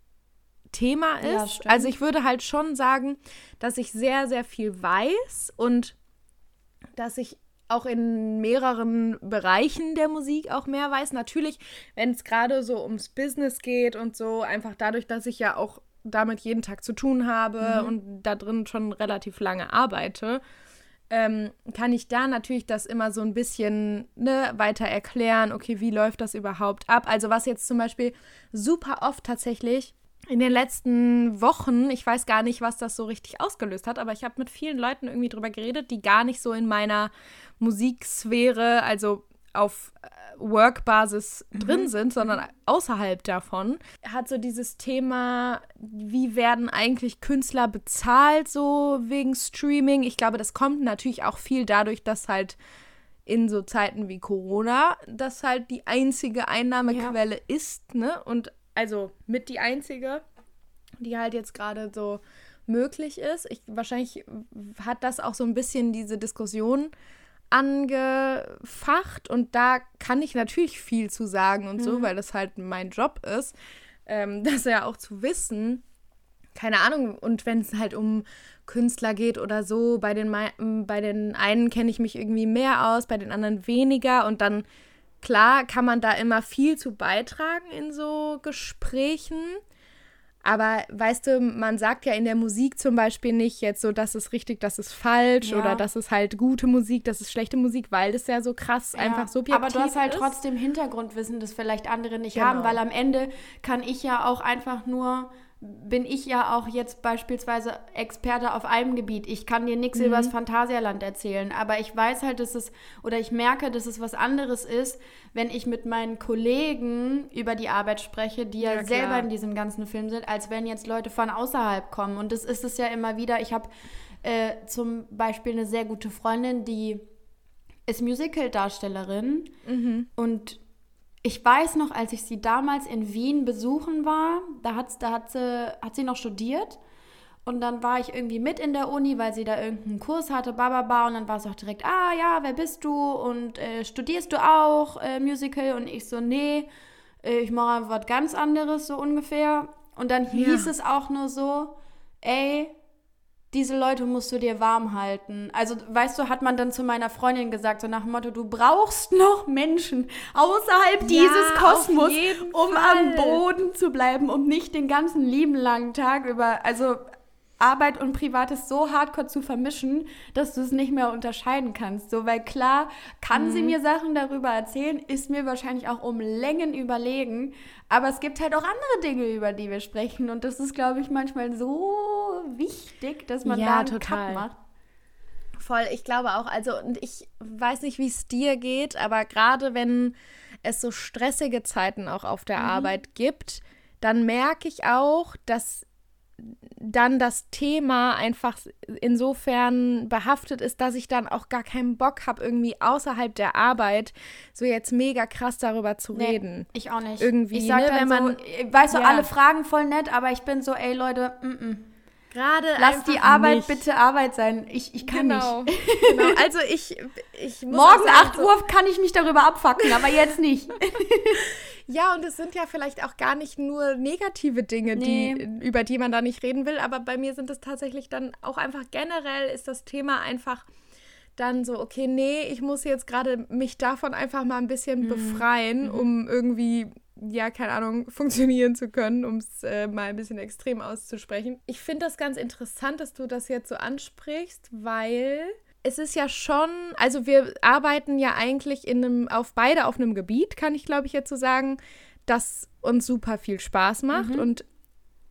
Thema ist. Ja, also ich würde halt schon sagen, dass ich sehr, sehr viel weiß und dass ich auch in mehreren Bereichen der Musik auch mehr weiß. Natürlich, wenn es gerade so ums Business geht und so, einfach dadurch, dass ich ja auch damit jeden Tag zu tun habe mhm. und da drin schon relativ lange arbeite, ähm, kann ich da natürlich das immer so ein bisschen ne, weiter erklären, okay, wie läuft das überhaupt ab? Also was jetzt zum Beispiel super oft tatsächlich in den letzten Wochen, ich weiß gar nicht, was das so richtig ausgelöst hat, aber ich habe mit vielen Leuten irgendwie drüber geredet, die gar nicht so in meiner Musiksphäre, also auf äh, Work-Basis mhm. drin sind, sondern außerhalb davon, hat so dieses Thema, wie werden eigentlich Künstler bezahlt, so wegen Streaming. Ich glaube, das kommt natürlich auch viel dadurch, dass halt in so Zeiten wie Corona das halt die einzige Einnahmequelle ja. ist, ne? Und also mit die einzige, die halt jetzt gerade so möglich ist. Ich, wahrscheinlich hat das auch so ein bisschen diese Diskussion angefacht und da kann ich natürlich viel zu sagen und mhm. so, weil das halt mein Job ist. ähm, das ja auch zu wissen, keine Ahnung, und wenn es halt um Künstler geht oder so, bei den, bei den einen kenne ich mich irgendwie mehr aus, bei den anderen weniger und dann, klar, kann man da immer viel zu beitragen in so Gesprächen. Aber weißt du, man sagt ja in der Musik zum Beispiel nicht jetzt so, das ist richtig, das ist falsch ja. oder das ist halt gute Musik, das ist schlechte Musik, weil das ja so krass ja. einfach subjektiv ist. Aber du hast halt ist. trotzdem Hintergrundwissen, das vielleicht andere nicht genau. haben, weil am Ende kann ich ja auch einfach nur bin ich ja auch jetzt beispielsweise Experte auf einem Gebiet. Ich kann dir nichts mhm. über das Phantasialand erzählen, aber ich weiß halt, dass es, oder ich merke, dass es was anderes ist, wenn ich mit meinen Kollegen über die Arbeit spreche, die ja, ja selber in diesem ganzen Film sind, als wenn jetzt Leute von außerhalb kommen. Und das ist es ja immer wieder. Ich habe äh, zum Beispiel eine sehr gute Freundin, die ist Musical-Darstellerin mhm. und ich weiß noch, als ich sie damals in Wien besuchen war, da, hat's, da hat, sie, hat sie noch studiert. Und dann war ich irgendwie mit in der Uni, weil sie da irgendeinen Kurs hatte, bababa. Und dann war es auch direkt, ah ja, wer bist du? Und äh, studierst du auch äh, Musical? Und ich so, nee, äh, ich mache was ganz anderes, so ungefähr. Und dann hieß ja. es auch nur so, ey, diese Leute musst du dir warm halten. Also, weißt du, hat man dann zu meiner Freundin gesagt, so nach dem Motto, du brauchst noch Menschen außerhalb ja, dieses Kosmos, um Fall. am Boden zu bleiben, um nicht den ganzen lieben langen Tag über, also Arbeit und Privates so hardcore zu vermischen, dass du es nicht mehr unterscheiden kannst. So, weil klar, kann mhm. sie mir Sachen darüber erzählen, ist mir wahrscheinlich auch um Längen überlegen. Aber es gibt halt auch andere Dinge, über die wir sprechen. Und das ist, glaube ich, manchmal so wichtig, dass man ja, da einen total. Cut macht. Voll, ich glaube auch. Also, und ich weiß nicht, wie es dir geht, aber gerade wenn es so stressige Zeiten auch auf der mhm. Arbeit gibt, dann merke ich auch, dass dann das Thema einfach insofern behaftet ist, dass ich dann auch gar keinen Bock habe, irgendwie außerhalb der Arbeit so jetzt mega krass darüber zu nee, reden. Ich auch nicht. Irgendwie, ich sag ne, wenn man, so, weißt du, ja. alle Fragen voll nett, aber ich bin so, ey Leute, mm -mm. Gerade Lass die Arbeit nicht. bitte Arbeit sein. Ich, ich kann genau. nicht. genau. Also ich, ich muss Morgen sagen, 8 Uhr kann ich mich darüber abfacken, aber jetzt nicht. Ja, und es sind ja vielleicht auch gar nicht nur negative Dinge, nee. die, über die man da nicht reden will, aber bei mir sind es tatsächlich dann auch einfach generell ist das Thema einfach dann so, okay, nee, ich muss jetzt gerade mich davon einfach mal ein bisschen mhm. befreien, mhm. um irgendwie, ja, keine Ahnung, funktionieren zu können, um es äh, mal ein bisschen extrem auszusprechen. Ich finde das ganz interessant, dass du das jetzt so ansprichst, weil es ist ja schon, also wir arbeiten ja eigentlich in einem, auf beide auf einem Gebiet, kann ich glaube ich jetzt so sagen, das uns super viel Spaß macht mhm. und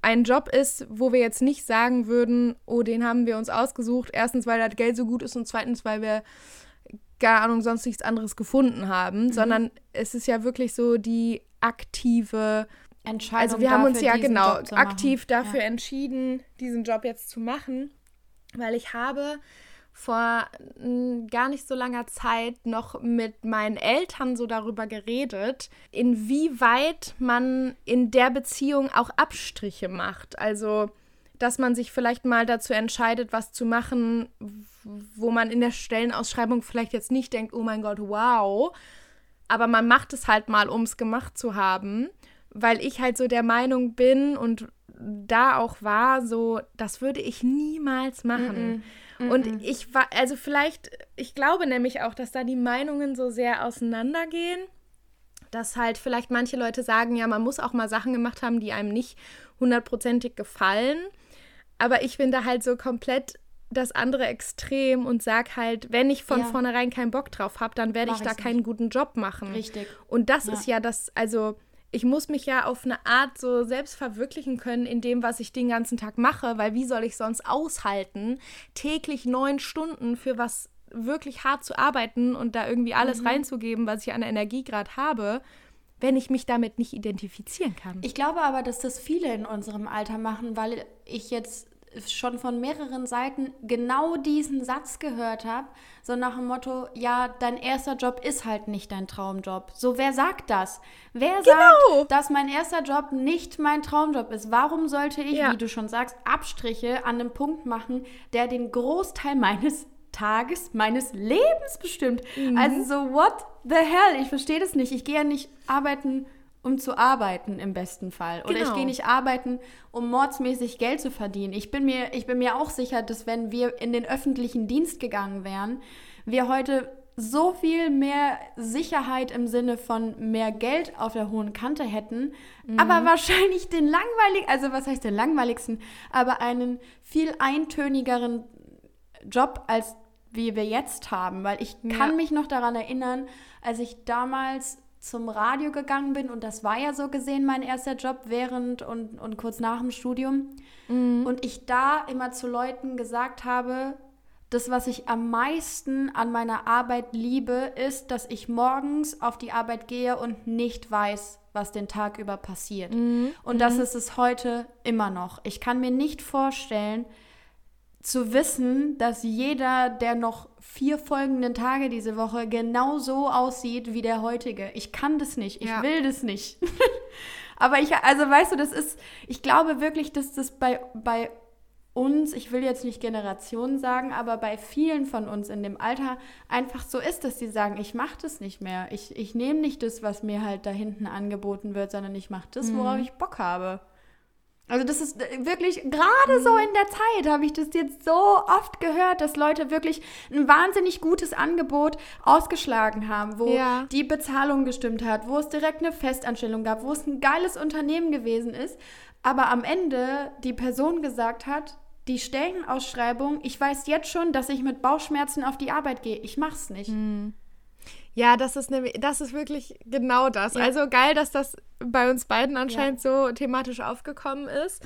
ein Job ist, wo wir jetzt nicht sagen würden, oh, den haben wir uns ausgesucht, erstens, weil das Geld so gut ist und zweitens, weil wir keine Ahnung, sonst nichts anderes gefunden haben, mhm. sondern es ist ja wirklich so die aktive Entscheidung. Also wir haben uns ja genau aktiv dafür ja. entschieden, diesen Job jetzt zu machen, weil ich habe vor gar nicht so langer Zeit noch mit meinen Eltern so darüber geredet, inwieweit man in der Beziehung auch Abstriche macht. Also, dass man sich vielleicht mal dazu entscheidet, was zu machen, wo man in der Stellenausschreibung vielleicht jetzt nicht denkt, oh mein Gott, wow. Aber man macht es halt mal, um es gemacht zu haben, weil ich halt so der Meinung bin und da auch war, so, das würde ich niemals machen. Mm -mm. Und ich war, also vielleicht, ich glaube nämlich auch, dass da die Meinungen so sehr auseinandergehen, dass halt vielleicht manche Leute sagen, ja, man muss auch mal Sachen gemacht haben, die einem nicht hundertprozentig gefallen. Aber ich bin da halt so komplett das andere Extrem und sag halt, wenn ich von ja. vornherein keinen Bock drauf habe, dann werde ich da keinen guten Job machen. Richtig. Und das ja. ist ja das, also ich muss mich ja auf eine Art so selbst verwirklichen können in dem, was ich den ganzen Tag mache, weil wie soll ich sonst aushalten, täglich neun Stunden für was wirklich hart zu arbeiten und da irgendwie alles mhm. reinzugeben, was ich an Energie gerade habe, wenn ich mich damit nicht identifizieren kann. Ich glaube aber, dass das viele in unserem Alter machen, weil ich jetzt schon von mehreren Seiten genau diesen Satz gehört habe, so nach dem Motto, ja, dein erster Job ist halt nicht dein Traumjob. So, wer sagt das? Wer genau. sagt, dass mein erster Job nicht mein Traumjob ist? Warum sollte ich, ja. wie du schon sagst, Abstriche an einem Punkt machen, der den Großteil meines Tages, meines Lebens bestimmt? Mhm. Also so, what the hell? Ich verstehe das nicht. Ich gehe ja nicht arbeiten um zu arbeiten im besten Fall. Oder genau. ich gehe nicht arbeiten, um mordsmäßig Geld zu verdienen. Ich bin, mir, ich bin mir auch sicher, dass wenn wir in den öffentlichen Dienst gegangen wären, wir heute so viel mehr Sicherheit im Sinne von mehr Geld auf der hohen Kante hätten, mhm. aber wahrscheinlich den langweiligen, also was heißt den langweiligsten, aber einen viel eintönigeren Job als wie wir jetzt haben, weil ich ja. kann mich noch daran erinnern, als ich damals zum Radio gegangen bin und das war ja so gesehen mein erster Job während und, und kurz nach dem Studium mhm. und ich da immer zu Leuten gesagt habe, das, was ich am meisten an meiner Arbeit liebe, ist, dass ich morgens auf die Arbeit gehe und nicht weiß, was den Tag über passiert. Mhm. Und das mhm. ist es heute immer noch. Ich kann mir nicht vorstellen, zu wissen, dass jeder der noch vier folgenden Tage diese Woche genau so aussieht wie der heutige. Ich kann das nicht. Ich ja. will das nicht. Aber ich, also weißt du, das ist, ich glaube wirklich, dass das bei, bei uns, ich will jetzt nicht Generationen sagen, aber bei vielen von uns in dem Alter einfach so ist, dass sie sagen, ich mache das nicht mehr. Ich, ich nehme nicht das, was mir halt da hinten angeboten wird, sondern ich mache das, worauf mhm. ich Bock habe. Also das ist äh, wirklich, gerade so in der Zeit habe ich das jetzt so oft gehört, dass Leute wirklich ein wahnsinnig gutes Angebot ausgeschlagen haben, wo ja. die Bezahlung gestimmt hat, wo es direkt eine Festanstellung gab, wo es ein geiles Unternehmen gewesen ist, aber am Ende die Person gesagt hat, die Stellenausschreibung, ich weiß jetzt schon, dass ich mit Bauchschmerzen auf die Arbeit gehe. Ich mach's nicht. Mhm. Ja, das ist nämlich, das ist wirklich genau das. Ja. Also geil, dass das bei uns beiden anscheinend ja. so thematisch aufgekommen ist.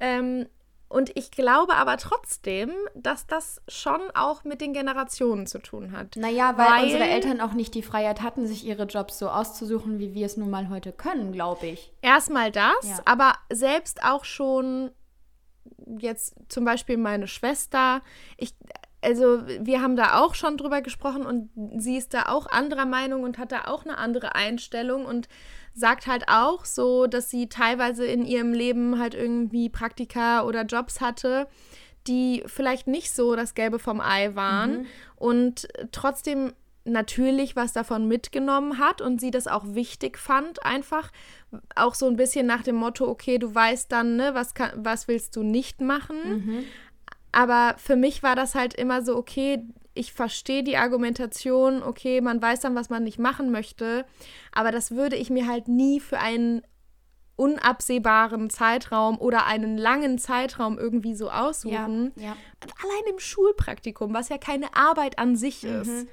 Ähm, und ich glaube aber trotzdem, dass das schon auch mit den Generationen zu tun hat. Naja, weil, weil unsere Eltern auch nicht die Freiheit hatten, sich ihre Jobs so auszusuchen, wie wir es nun mal heute können, glaube ich. Erstmal das, ja. aber selbst auch schon jetzt zum Beispiel meine Schwester. Ich, also wir haben da auch schon drüber gesprochen und sie ist da auch anderer Meinung und hat da auch eine andere Einstellung und sagt halt auch so, dass sie teilweise in ihrem Leben halt irgendwie Praktika oder Jobs hatte, die vielleicht nicht so das Gelbe vom Ei waren mhm. und trotzdem natürlich was davon mitgenommen hat und sie das auch wichtig fand, einfach auch so ein bisschen nach dem Motto, okay, du weißt dann, ne, was, kann, was willst du nicht machen. Mhm. Aber für mich war das halt immer so, okay, ich verstehe die Argumentation, okay, man weiß dann, was man nicht machen möchte, aber das würde ich mir halt nie für einen unabsehbaren Zeitraum oder einen langen Zeitraum irgendwie so aussuchen. Ja, ja. Allein im Schulpraktikum, was ja keine Arbeit an sich mhm. ist.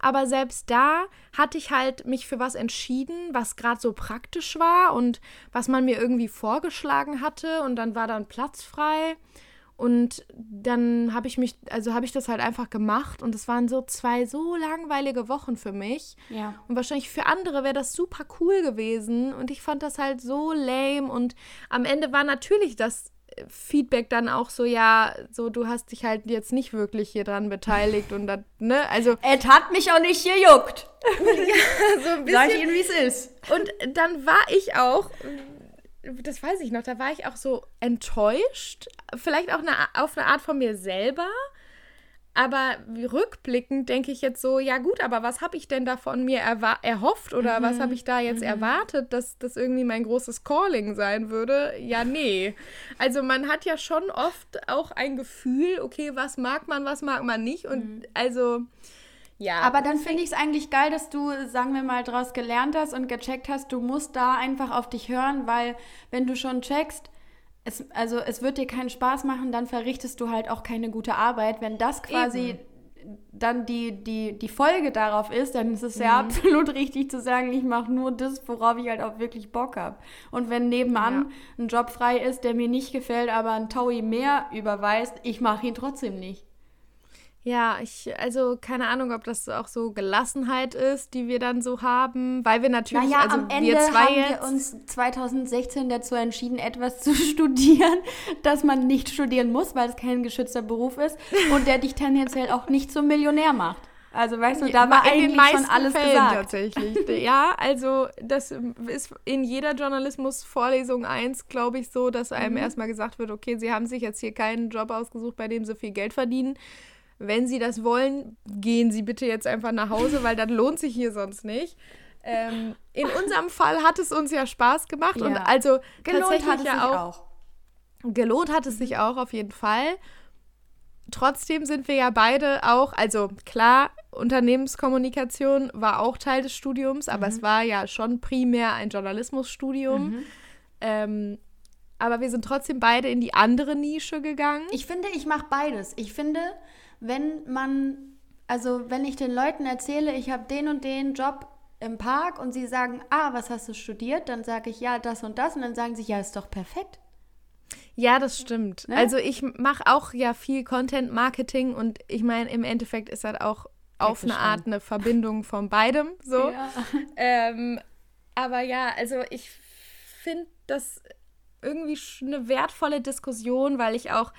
Aber selbst da hatte ich halt mich für was entschieden, was gerade so praktisch war und was man mir irgendwie vorgeschlagen hatte und dann war dann Platz frei. Und dann habe ich mich, also habe ich das halt einfach gemacht und es waren so zwei so langweilige Wochen für mich. Ja. Und wahrscheinlich für andere wäre das super cool gewesen und ich fand das halt so lame und am Ende war natürlich das Feedback dann auch so, ja, so du hast dich halt jetzt nicht wirklich hier dran beteiligt und dann, ne, also. Es hat mich auch nicht gejuckt. ja, so ein bisschen. Sag ich Ihnen, wie es ist. Und dann war ich auch, das weiß ich noch, da war ich auch so enttäuscht, vielleicht auch eine, auf eine Art von mir selber. Aber rückblickend denke ich jetzt so, ja gut, aber was habe ich denn da von mir erhofft oder mhm. was habe ich da jetzt mhm. erwartet, dass das irgendwie mein großes Calling sein würde? Ja, nee. Also man hat ja schon oft auch ein Gefühl, okay, was mag man, was mag man nicht. Und mhm. also ja. Aber dann finde ich es eigentlich geil, dass du, sagen wir mal, daraus gelernt hast und gecheckt hast, du musst da einfach auf dich hören, weil wenn du schon checkst, es, also es wird dir keinen Spaß machen, dann verrichtest du halt auch keine gute Arbeit. Wenn das quasi Eben. dann die, die, die Folge darauf ist, dann ist es mhm. ja absolut richtig zu sagen, ich mache nur das, worauf ich halt auch wirklich Bock habe. Und wenn nebenan ja. ein Job frei ist, der mir nicht gefällt, aber ein Taui mehr überweist, ich mache ihn trotzdem nicht. Ja, ich, also keine Ahnung, ob das auch so Gelassenheit ist, die wir dann so haben, weil wir natürlich, naja, also am Ende wir zwei haben jetzt, wir uns 2016 dazu entschieden, etwas zu studieren, das man nicht studieren muss, weil es kein geschützter Beruf ist und der dich tendenziell auch nicht zum Millionär macht. Also weißt du, da war eigentlich schon alles Fällen gesagt. Tatsächlich. ja, also das ist in jeder Journalismus-Vorlesung 1, glaube ich, so, dass einem mhm. erstmal gesagt wird, okay, Sie haben sich jetzt hier keinen Job ausgesucht, bei dem Sie viel Geld verdienen wenn Sie das wollen, gehen Sie bitte jetzt einfach nach Hause, weil das lohnt sich hier sonst nicht. ähm, in unserem Fall hat es uns ja Spaß gemacht ja. und also gelohnt hat es ja auch, auch. Gelohnt hat es sich auch auf jeden Fall. Trotzdem sind wir ja beide auch, also klar, Unternehmenskommunikation war auch Teil des Studiums, aber mhm. es war ja schon primär ein Journalismusstudium. Mhm. Ähm, aber wir sind trotzdem beide in die andere Nische gegangen. Ich finde, ich mache beides. Ich finde, wenn man, also wenn ich den Leuten erzähle, ich habe den und den Job im Park und sie sagen, ah, was hast du studiert? Dann sage ich, ja, das und das. Und dann sagen sie, ja, ist doch perfekt. Ja, das stimmt. Ne? Also ich mache auch ja viel Content Marketing und ich meine, im Endeffekt ist das auch auf eine Art eine Verbindung von beidem so. Ja. Ähm, aber ja, also ich finde das irgendwie eine wertvolle Diskussion, weil ich auch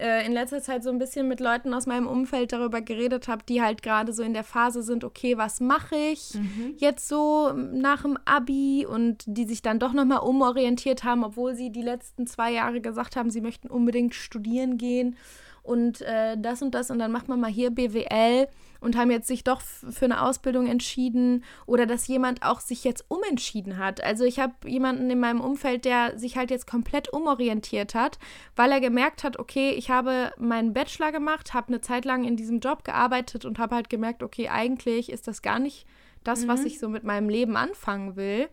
äh, in letzter Zeit so ein bisschen mit Leuten aus meinem Umfeld darüber geredet habe, die halt gerade so in der Phase sind, okay, was mache ich mhm. jetzt so nach dem Abi? Und die sich dann doch nochmal umorientiert haben, obwohl sie die letzten zwei Jahre gesagt haben, sie möchten unbedingt studieren gehen und äh, das und das. Und dann macht man mal hier BWL und haben jetzt sich doch für eine Ausbildung entschieden oder dass jemand auch sich jetzt umentschieden hat. Also ich habe jemanden in meinem Umfeld, der sich halt jetzt komplett umorientiert hat, weil er gemerkt hat, okay, ich habe meinen Bachelor gemacht, habe eine Zeit lang in diesem Job gearbeitet und habe halt gemerkt, okay, eigentlich ist das gar nicht das, mhm. was ich so mit meinem Leben anfangen will.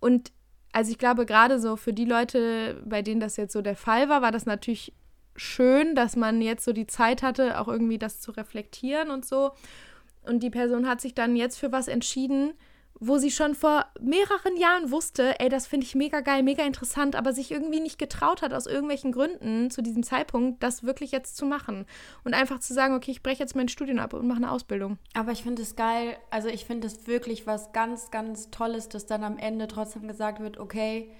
Und also ich glaube, gerade so für die Leute, bei denen das jetzt so der Fall war, war das natürlich schön, dass man jetzt so die Zeit hatte, auch irgendwie das zu reflektieren und so. Und die Person hat sich dann jetzt für was entschieden, wo sie schon vor mehreren Jahren wusste, ey, das finde ich mega geil, mega interessant, aber sich irgendwie nicht getraut hat, aus irgendwelchen Gründen zu diesem Zeitpunkt, das wirklich jetzt zu machen. Und einfach zu sagen, okay, ich breche jetzt mein Studium ab und mache eine Ausbildung. Aber ich finde es geil, also ich finde es wirklich was ganz, ganz Tolles, dass dann am Ende trotzdem gesagt wird, okay,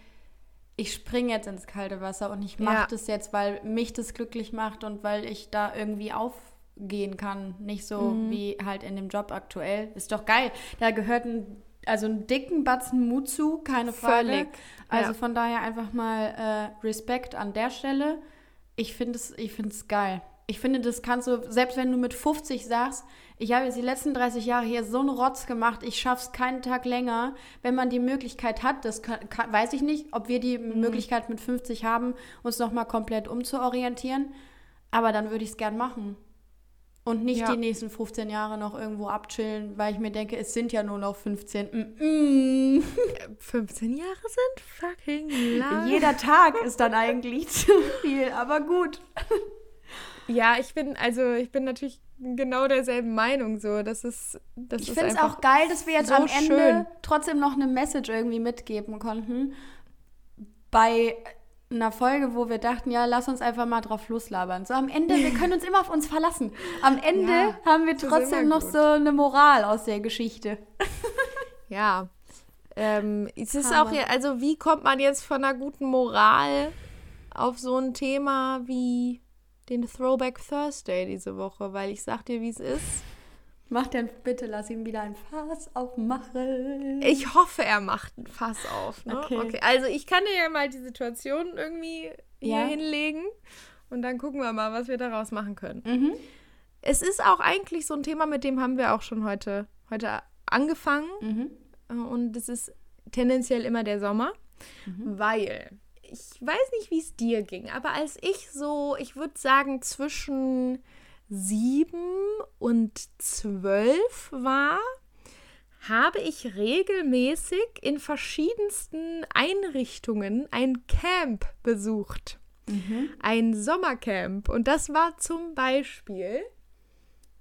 ich springe jetzt ins kalte Wasser und ich mache ja. das jetzt, weil mich das glücklich macht und weil ich da irgendwie aufgehen kann. Nicht so mhm. wie halt in dem Job aktuell. Ist doch geil. Da gehört ein, also einen dicken Batzen Mut zu, keine Frage. Völlig. Also ja. von daher einfach mal äh, Respekt an der Stelle. Ich finde es ich geil. Ich finde, das kannst du, selbst wenn du mit 50 sagst, ich habe jetzt die letzten 30 Jahre hier so einen Rotz gemacht, ich schaffe es keinen Tag länger. Wenn man die Möglichkeit hat, das kann, kann, weiß ich nicht, ob wir die mhm. Möglichkeit mit 50 haben, uns nochmal komplett umzuorientieren. Aber dann würde ich es gern machen. Und nicht ja. die nächsten 15 Jahre noch irgendwo abchillen, weil ich mir denke, es sind ja nur noch 15. Mm -mm. 15 Jahre sind fucking lang. Jeder Tag ist dann eigentlich zu viel, aber gut. Ja, ich bin, also ich bin natürlich genau derselben Meinung so. Das ist, das ich finde es auch geil, dass wir jetzt so am Ende schön. trotzdem noch eine Message irgendwie mitgeben konnten. Bei einer Folge, wo wir dachten, ja, lass uns einfach mal drauf loslabern. So am Ende, wir können uns immer auf uns verlassen. Am Ende ja, haben wir trotzdem noch so eine Moral aus der Geschichte. ja. Ähm, es ist auch, also wie kommt man jetzt von einer guten Moral auf so ein Thema wie den Throwback Thursday diese Woche, weil ich sag dir, wie es ist. Mach denn bitte, lass ihn wieder ein Fass aufmachen. Ich hoffe, er macht ein Fass auf. Ne? Okay. okay. Also ich kann dir ja mal die Situation irgendwie hier hinlegen und dann gucken wir mal, was wir daraus machen können. Mhm. Es ist auch eigentlich so ein Thema, mit dem haben wir auch schon heute, heute angefangen. Mhm. Und es ist tendenziell immer der Sommer, mhm. weil ich weiß nicht, wie es dir ging, aber als ich so, ich würde sagen, zwischen sieben und zwölf war, habe ich regelmäßig in verschiedensten Einrichtungen ein Camp besucht. Mhm. Ein Sommercamp. Und das war zum Beispiel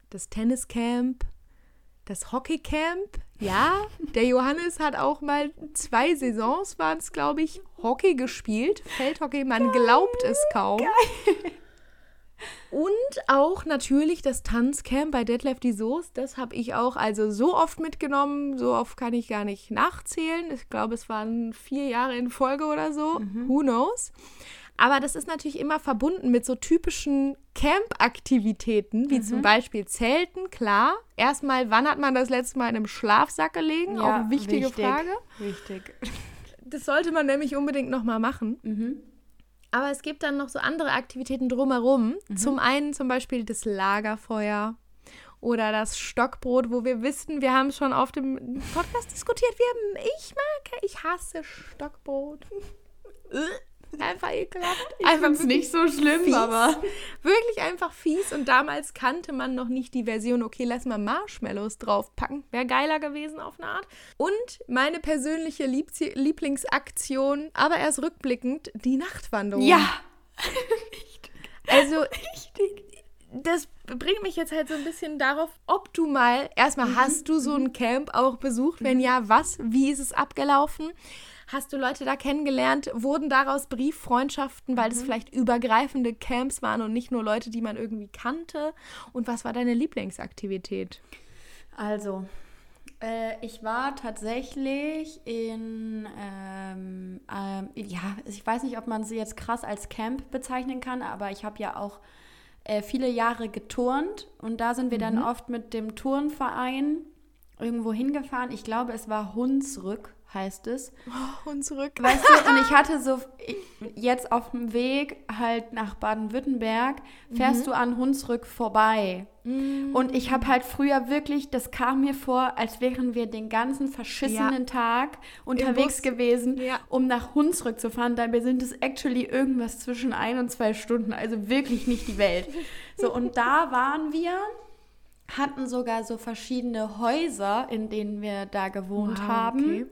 das Tenniscamp, das Hockeycamp. Ja, der Johannes hat auch mal zwei Saisons, waren es, glaube ich, Hockey gespielt. Feldhockey, man Geil. glaubt es kaum. Geil. Und auch natürlich das Tanzcamp bei Detlef die Soße. Das habe ich auch also so oft mitgenommen. So oft kann ich gar nicht nachzählen. Ich glaube, es waren vier Jahre in Folge oder so. Mhm. Who knows? Aber das ist natürlich immer verbunden mit so typischen Camp-Aktivitäten, wie mhm. zum Beispiel Zelten, klar. Erstmal, wann hat man das letzte Mal in einem Schlafsack gelegen? Ja, Auch eine wichtige wichtig, Frage. Wichtig. Das sollte man nämlich unbedingt nochmal machen. Mhm. Aber es gibt dann noch so andere Aktivitäten drumherum. Mhm. Zum einen zum Beispiel das Lagerfeuer oder das Stockbrot, wo wir wissen, wir haben schon auf dem Podcast diskutiert, wir, ich mag, ich hasse Stockbrot. einfach ekelhaft. Ich finde es nicht so schlimm, fies. aber wirklich einfach fies. Und damals kannte man noch nicht die Version, okay, lass mal Marshmallows draufpacken. Wäre geiler gewesen auf eine Art. Und meine persönliche Lieb Lieblingsaktion, aber erst rückblickend, die Nachtwanderung. Ja. also, Richtig. das bringt mich jetzt halt so ein bisschen darauf, ob du mal, erstmal, mhm. hast du so ein Camp auch besucht? Wenn ja, was? Wie ist es abgelaufen? Hast du Leute da kennengelernt? Wurden daraus Brieffreundschaften, weil es mhm. vielleicht übergreifende Camps waren und nicht nur Leute, die man irgendwie kannte? Und was war deine Lieblingsaktivität? Also, äh, ich war tatsächlich in, ähm, ähm, ja, ich weiß nicht, ob man sie jetzt krass als Camp bezeichnen kann, aber ich habe ja auch äh, viele Jahre geturnt und da sind wir mhm. dann oft mit dem Turnverein irgendwo hingefahren. Ich glaube, es war Hunsrück heißt es. Oh, und zurück. Weißt du, und ich hatte so, jetzt auf dem Weg halt nach Baden-Württemberg, fährst mhm. du an Hunsrück vorbei. Mhm. Und ich habe halt früher wirklich, das kam mir vor, als wären wir den ganzen verschissenen ja. Tag unterwegs gewesen, ja. um nach Hunsrück zu fahren. Dabei sind es actually irgendwas zwischen ein und zwei Stunden, also wirklich nicht die Welt. So, und da waren wir hatten sogar so verschiedene Häuser, in denen wir da gewohnt wow, haben. Okay.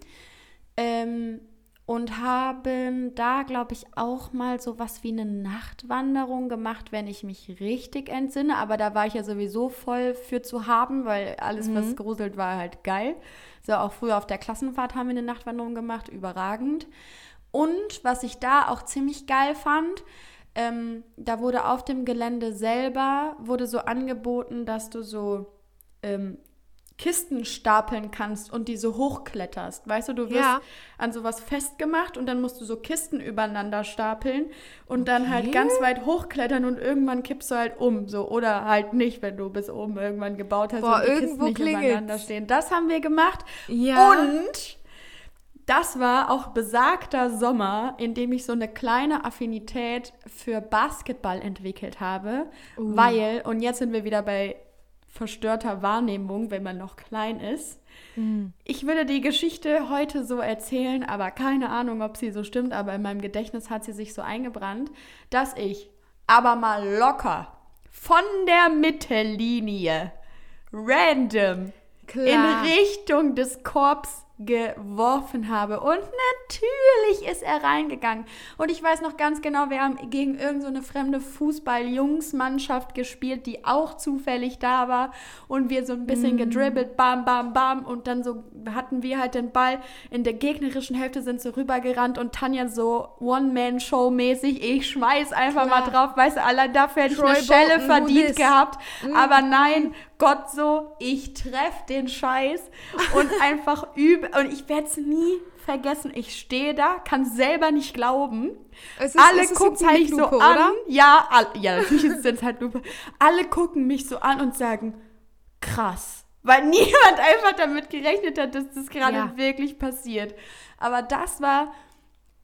Ähm, und haben da, glaube ich, auch mal so was wie eine Nachtwanderung gemacht, wenn ich mich richtig entsinne. Aber da war ich ja sowieso voll für zu haben, weil alles, mhm. was gruselt war, halt geil. So, auch früher auf der Klassenfahrt haben wir eine Nachtwanderung gemacht, überragend. Und was ich da auch ziemlich geil fand, ähm, da wurde auf dem Gelände selber, wurde so angeboten, dass du so ähm, Kisten stapeln kannst und die so hochkletterst. Weißt du, du wirst ja. an sowas festgemacht und dann musst du so Kisten übereinander stapeln und okay. dann halt ganz weit hochklettern und irgendwann kippst du halt um. So, oder halt nicht, wenn du bis oben irgendwann gebaut hast Boah, und die Kisten nicht übereinander stehen. Das haben wir gemacht. Ja. Und das war auch besagter Sommer, in dem ich so eine kleine Affinität für Basketball entwickelt habe, uh. weil, und jetzt sind wir wieder bei verstörter Wahrnehmung, wenn man noch klein ist. Mhm. Ich würde die Geschichte heute so erzählen, aber keine Ahnung, ob sie so stimmt, aber in meinem Gedächtnis hat sie sich so eingebrannt, dass ich aber mal locker von der Mittellinie random Klar. in Richtung des Korbs geworfen habe. Und natürlich ist er reingegangen. Und ich weiß noch ganz genau, wir haben gegen irgendeine so fremde Fußball-Jungsmannschaft gespielt, die auch zufällig da war. Und wir so ein bisschen mm. gedribbelt, bam, bam, bam. Und dann so hatten wir halt den Ball in der gegnerischen Hälfte, sind so rübergerannt und Tanja so One-Man-Show-mäßig, ich schmeiß einfach Klar. mal drauf. Weißt du, allein dafür hätte ich eine Schelle verdient gehabt. Mm. Aber nein, Gott so, ich treff den Scheiß und einfach übe. Und ich werde es nie vergessen. Ich stehe da, kann selber nicht glauben. Ist, Alle gucken mich so an. Oder? Ja, all, ja, natürlich ist es in Zeitlupe. Alle gucken mich so an und sagen, krass. Weil niemand einfach damit gerechnet hat, dass das gerade ja. wirklich passiert. Aber das war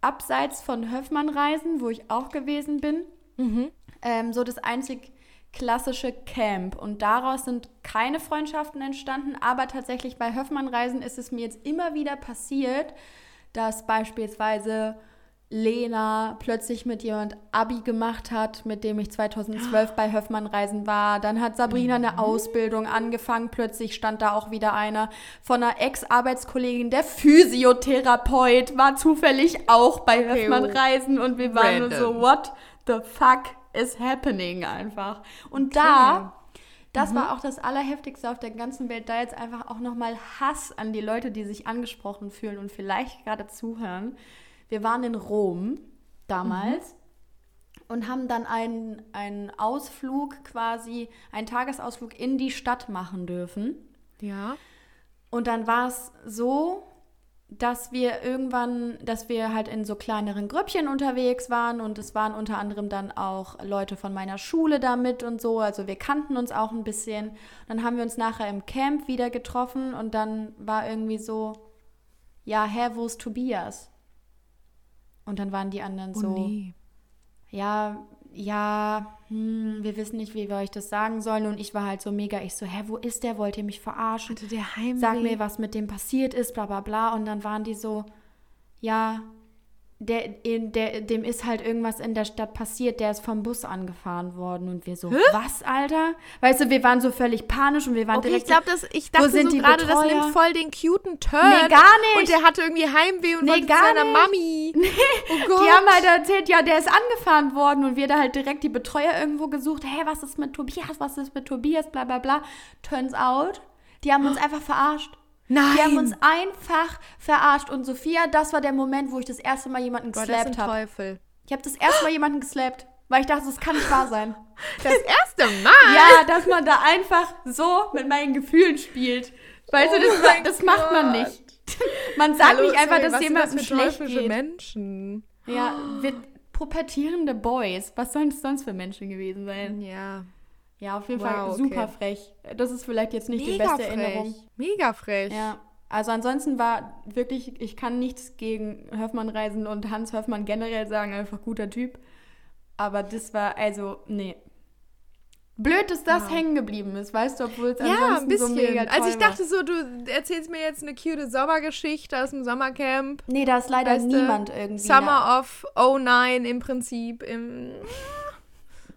abseits von Höfmann-Reisen, wo ich auch gewesen bin, mhm. ähm, so das einzig klassische Camp. Und daraus sind keine Freundschaften entstanden, aber tatsächlich bei Höfmann-Reisen ist es mir jetzt immer wieder passiert, dass beispielsweise Lena plötzlich mit jemand Abi gemacht hat, mit dem ich 2012 bei Höfmann-Reisen war. Dann hat Sabrina eine mhm. Ausbildung angefangen. Plötzlich stand da auch wieder einer von einer Ex-Arbeitskollegin, der Physiotherapeut, war zufällig auch bei okay, Höfmann-Reisen und wir waren nur so, what the fuck is happening einfach. Und okay. da, das mhm. war auch das Allerheftigste auf der ganzen Welt, da jetzt einfach auch nochmal Hass an die Leute, die sich angesprochen fühlen und vielleicht gerade zuhören. Wir waren in Rom damals. Mhm. Und haben dann einen, einen Ausflug quasi, einen Tagesausflug in die Stadt machen dürfen. Ja. Und dann war es so, dass wir irgendwann, dass wir halt in so kleineren Grüppchen unterwegs waren und es waren unter anderem dann auch Leute von meiner Schule da mit und so, also wir kannten uns auch ein bisschen. Dann haben wir uns nachher im Camp wieder getroffen und dann war irgendwie so, ja, hä, wo ist Tobias? Und dann waren die anderen oh, so, nee. ja, ja, hm, wir wissen nicht, wie wir euch das sagen sollen. Und ich war halt so mega, ich so, hä, wo ist der? Wollt ihr mich verarschen? Hatte der Heimweh? Sag mir, was mit dem passiert ist, bla bla bla. Und dann waren die so, ja, der, der, dem ist halt irgendwas in der Stadt passiert, der ist vom Bus angefahren worden und wir so, Hä? was, Alter? Weißt du, wir waren so völlig panisch und wir waren okay, direkt ich glaube, das ich dachte so gerade, das nimmt voll den cuten Turn. Nee, gar nicht. Und der hatte irgendwie Heimweh und nee, wollte gar seiner nicht. Mami. Nee. Oh Gott. Die haben halt erzählt, ja, der ist angefahren worden und wir da halt direkt die Betreuer irgendwo gesucht, hey, was ist mit Tobias, was ist mit Tobias, bla bla bla. Turns out, die haben uns einfach verarscht. Nein. Die haben uns einfach verarscht. Und Sophia, das war der Moment, wo ich das erste Mal jemanden geslappt habe. Teufel. Ich habe das erste Mal jemanden geslappt, weil ich dachte, das kann nicht wahr sein. Das erste Mal? ja, dass man da einfach so mit meinen Gefühlen spielt. Weißt oh du, das, das macht man nicht. Man sagt Hallo, nicht einfach, sorry, dass jemandem schlecht geht. Menschen. Ja, wir pubertierende Boys. Was sollen es sonst für Menschen gewesen sein? Ja. Ja, auf jeden wow, Fall super okay. frech. Das ist vielleicht jetzt nicht Mega die beste frech. Erinnerung. Mega frech. Ja. Also ansonsten war wirklich, ich kann nichts gegen Höfmann reisen und Hans Höfmann generell sagen, einfach guter Typ. Aber das war, also, nee. Blöd, dass das ja. hängen geblieben ist, weißt du, obwohl es ja, ansonsten ein bisschen. so mega toll Also ich dachte so, du erzählst mir jetzt eine cute Sommergeschichte aus dem Sommercamp. Nee, da ist leider weißt niemand irgendwie. Summer of 09 im Prinzip. Im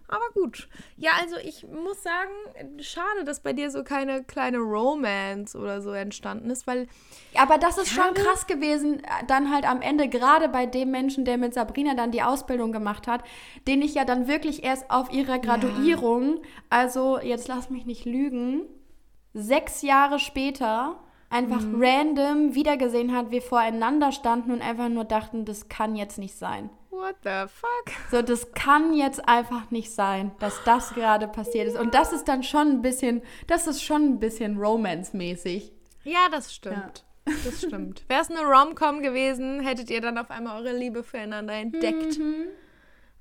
aber gut. Ja, also ich muss sagen, schade, dass bei dir so keine kleine Romance oder so entstanden ist, weil. Aber das ist schon krass gewesen, dann halt am Ende, gerade bei dem Menschen, der mit Sabrina dann die Ausbildung gemacht hat, den ich ja dann wirklich erst auf ihrer Graduierung, ja. also jetzt lass mich nicht lügen, sechs Jahre später einfach mhm. random wiedergesehen hat, wir voreinander standen und einfach nur dachten, das kann jetzt nicht sein. What the fuck? So, das kann jetzt einfach nicht sein, dass das gerade passiert ist. Und das ist dann schon ein bisschen, das ist schon ein bisschen Romance-mäßig. Ja, das stimmt. Ja. Das stimmt. Wäre es eine Rom-Com gewesen, hättet ihr dann auf einmal eure Liebe füreinander entdeckt. Mhm.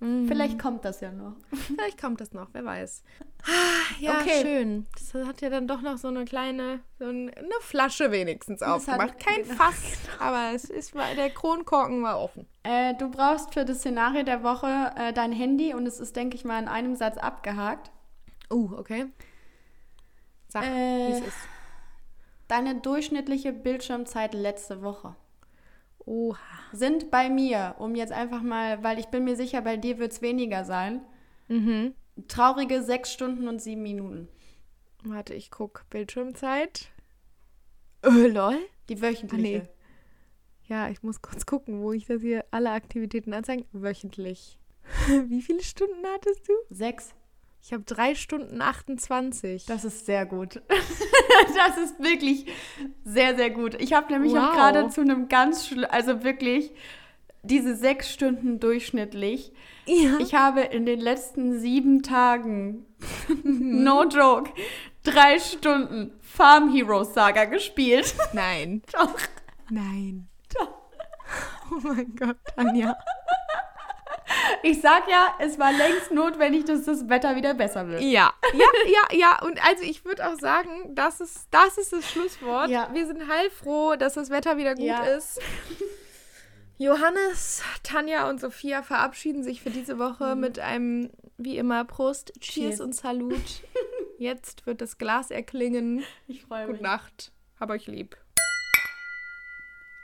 Mhm. Vielleicht kommt das ja noch. Vielleicht kommt das noch, wer weiß. Ah, ja, okay. schön. Das hat ja dann doch noch so eine kleine, so eine Flasche wenigstens aufgemacht. Kein genau. Fass, aber es ist, der Kronkorken war offen. Äh, du brauchst für das Szenario der Woche äh, dein Handy und es ist, denke ich mal, in einem Satz abgehakt. Uh, okay. Sag, äh, wie es ist. Deine durchschnittliche Bildschirmzeit letzte Woche. Oha. Sind bei mir, um jetzt einfach mal, weil ich bin mir sicher, bei dir wird es weniger sein. Mhm. Traurige sechs Stunden und sieben Minuten. Warte, ich guck. Bildschirmzeit. Äh, lol. Die wöchentliche. Ah, nee. Ja, ich muss kurz gucken, wo ich das hier alle Aktivitäten anzeige. Wöchentlich. Wie viele Stunden hattest du? Sechs. Ich habe drei Stunden 28. Das ist sehr gut. das ist wirklich sehr, sehr gut. Ich habe nämlich wow. auch gerade zu einem ganz, also wirklich diese sechs Stunden durchschnittlich. Ja. Ich habe in den letzten sieben Tagen, no joke, drei Stunden Farm Heroes Saga gespielt. Nein. Doch. Nein. Doch. Oh mein Gott, Tanja. Ich sag ja, es war längst notwendig, dass das Wetter wieder besser wird. Ja, ja, ja, ja. Und also ich würde auch sagen, das ist, das ist das Schlusswort. Ja. Wir sind heilfroh, dass das Wetter wieder gut ja. ist. Johannes, Tanja und Sophia verabschieden sich für diese Woche mhm. mit einem, wie immer, Prost, Cheers, Cheers. und Salut. Jetzt wird das Glas erklingen. Ich freue mich. Gute Nacht. Hab euch lieb.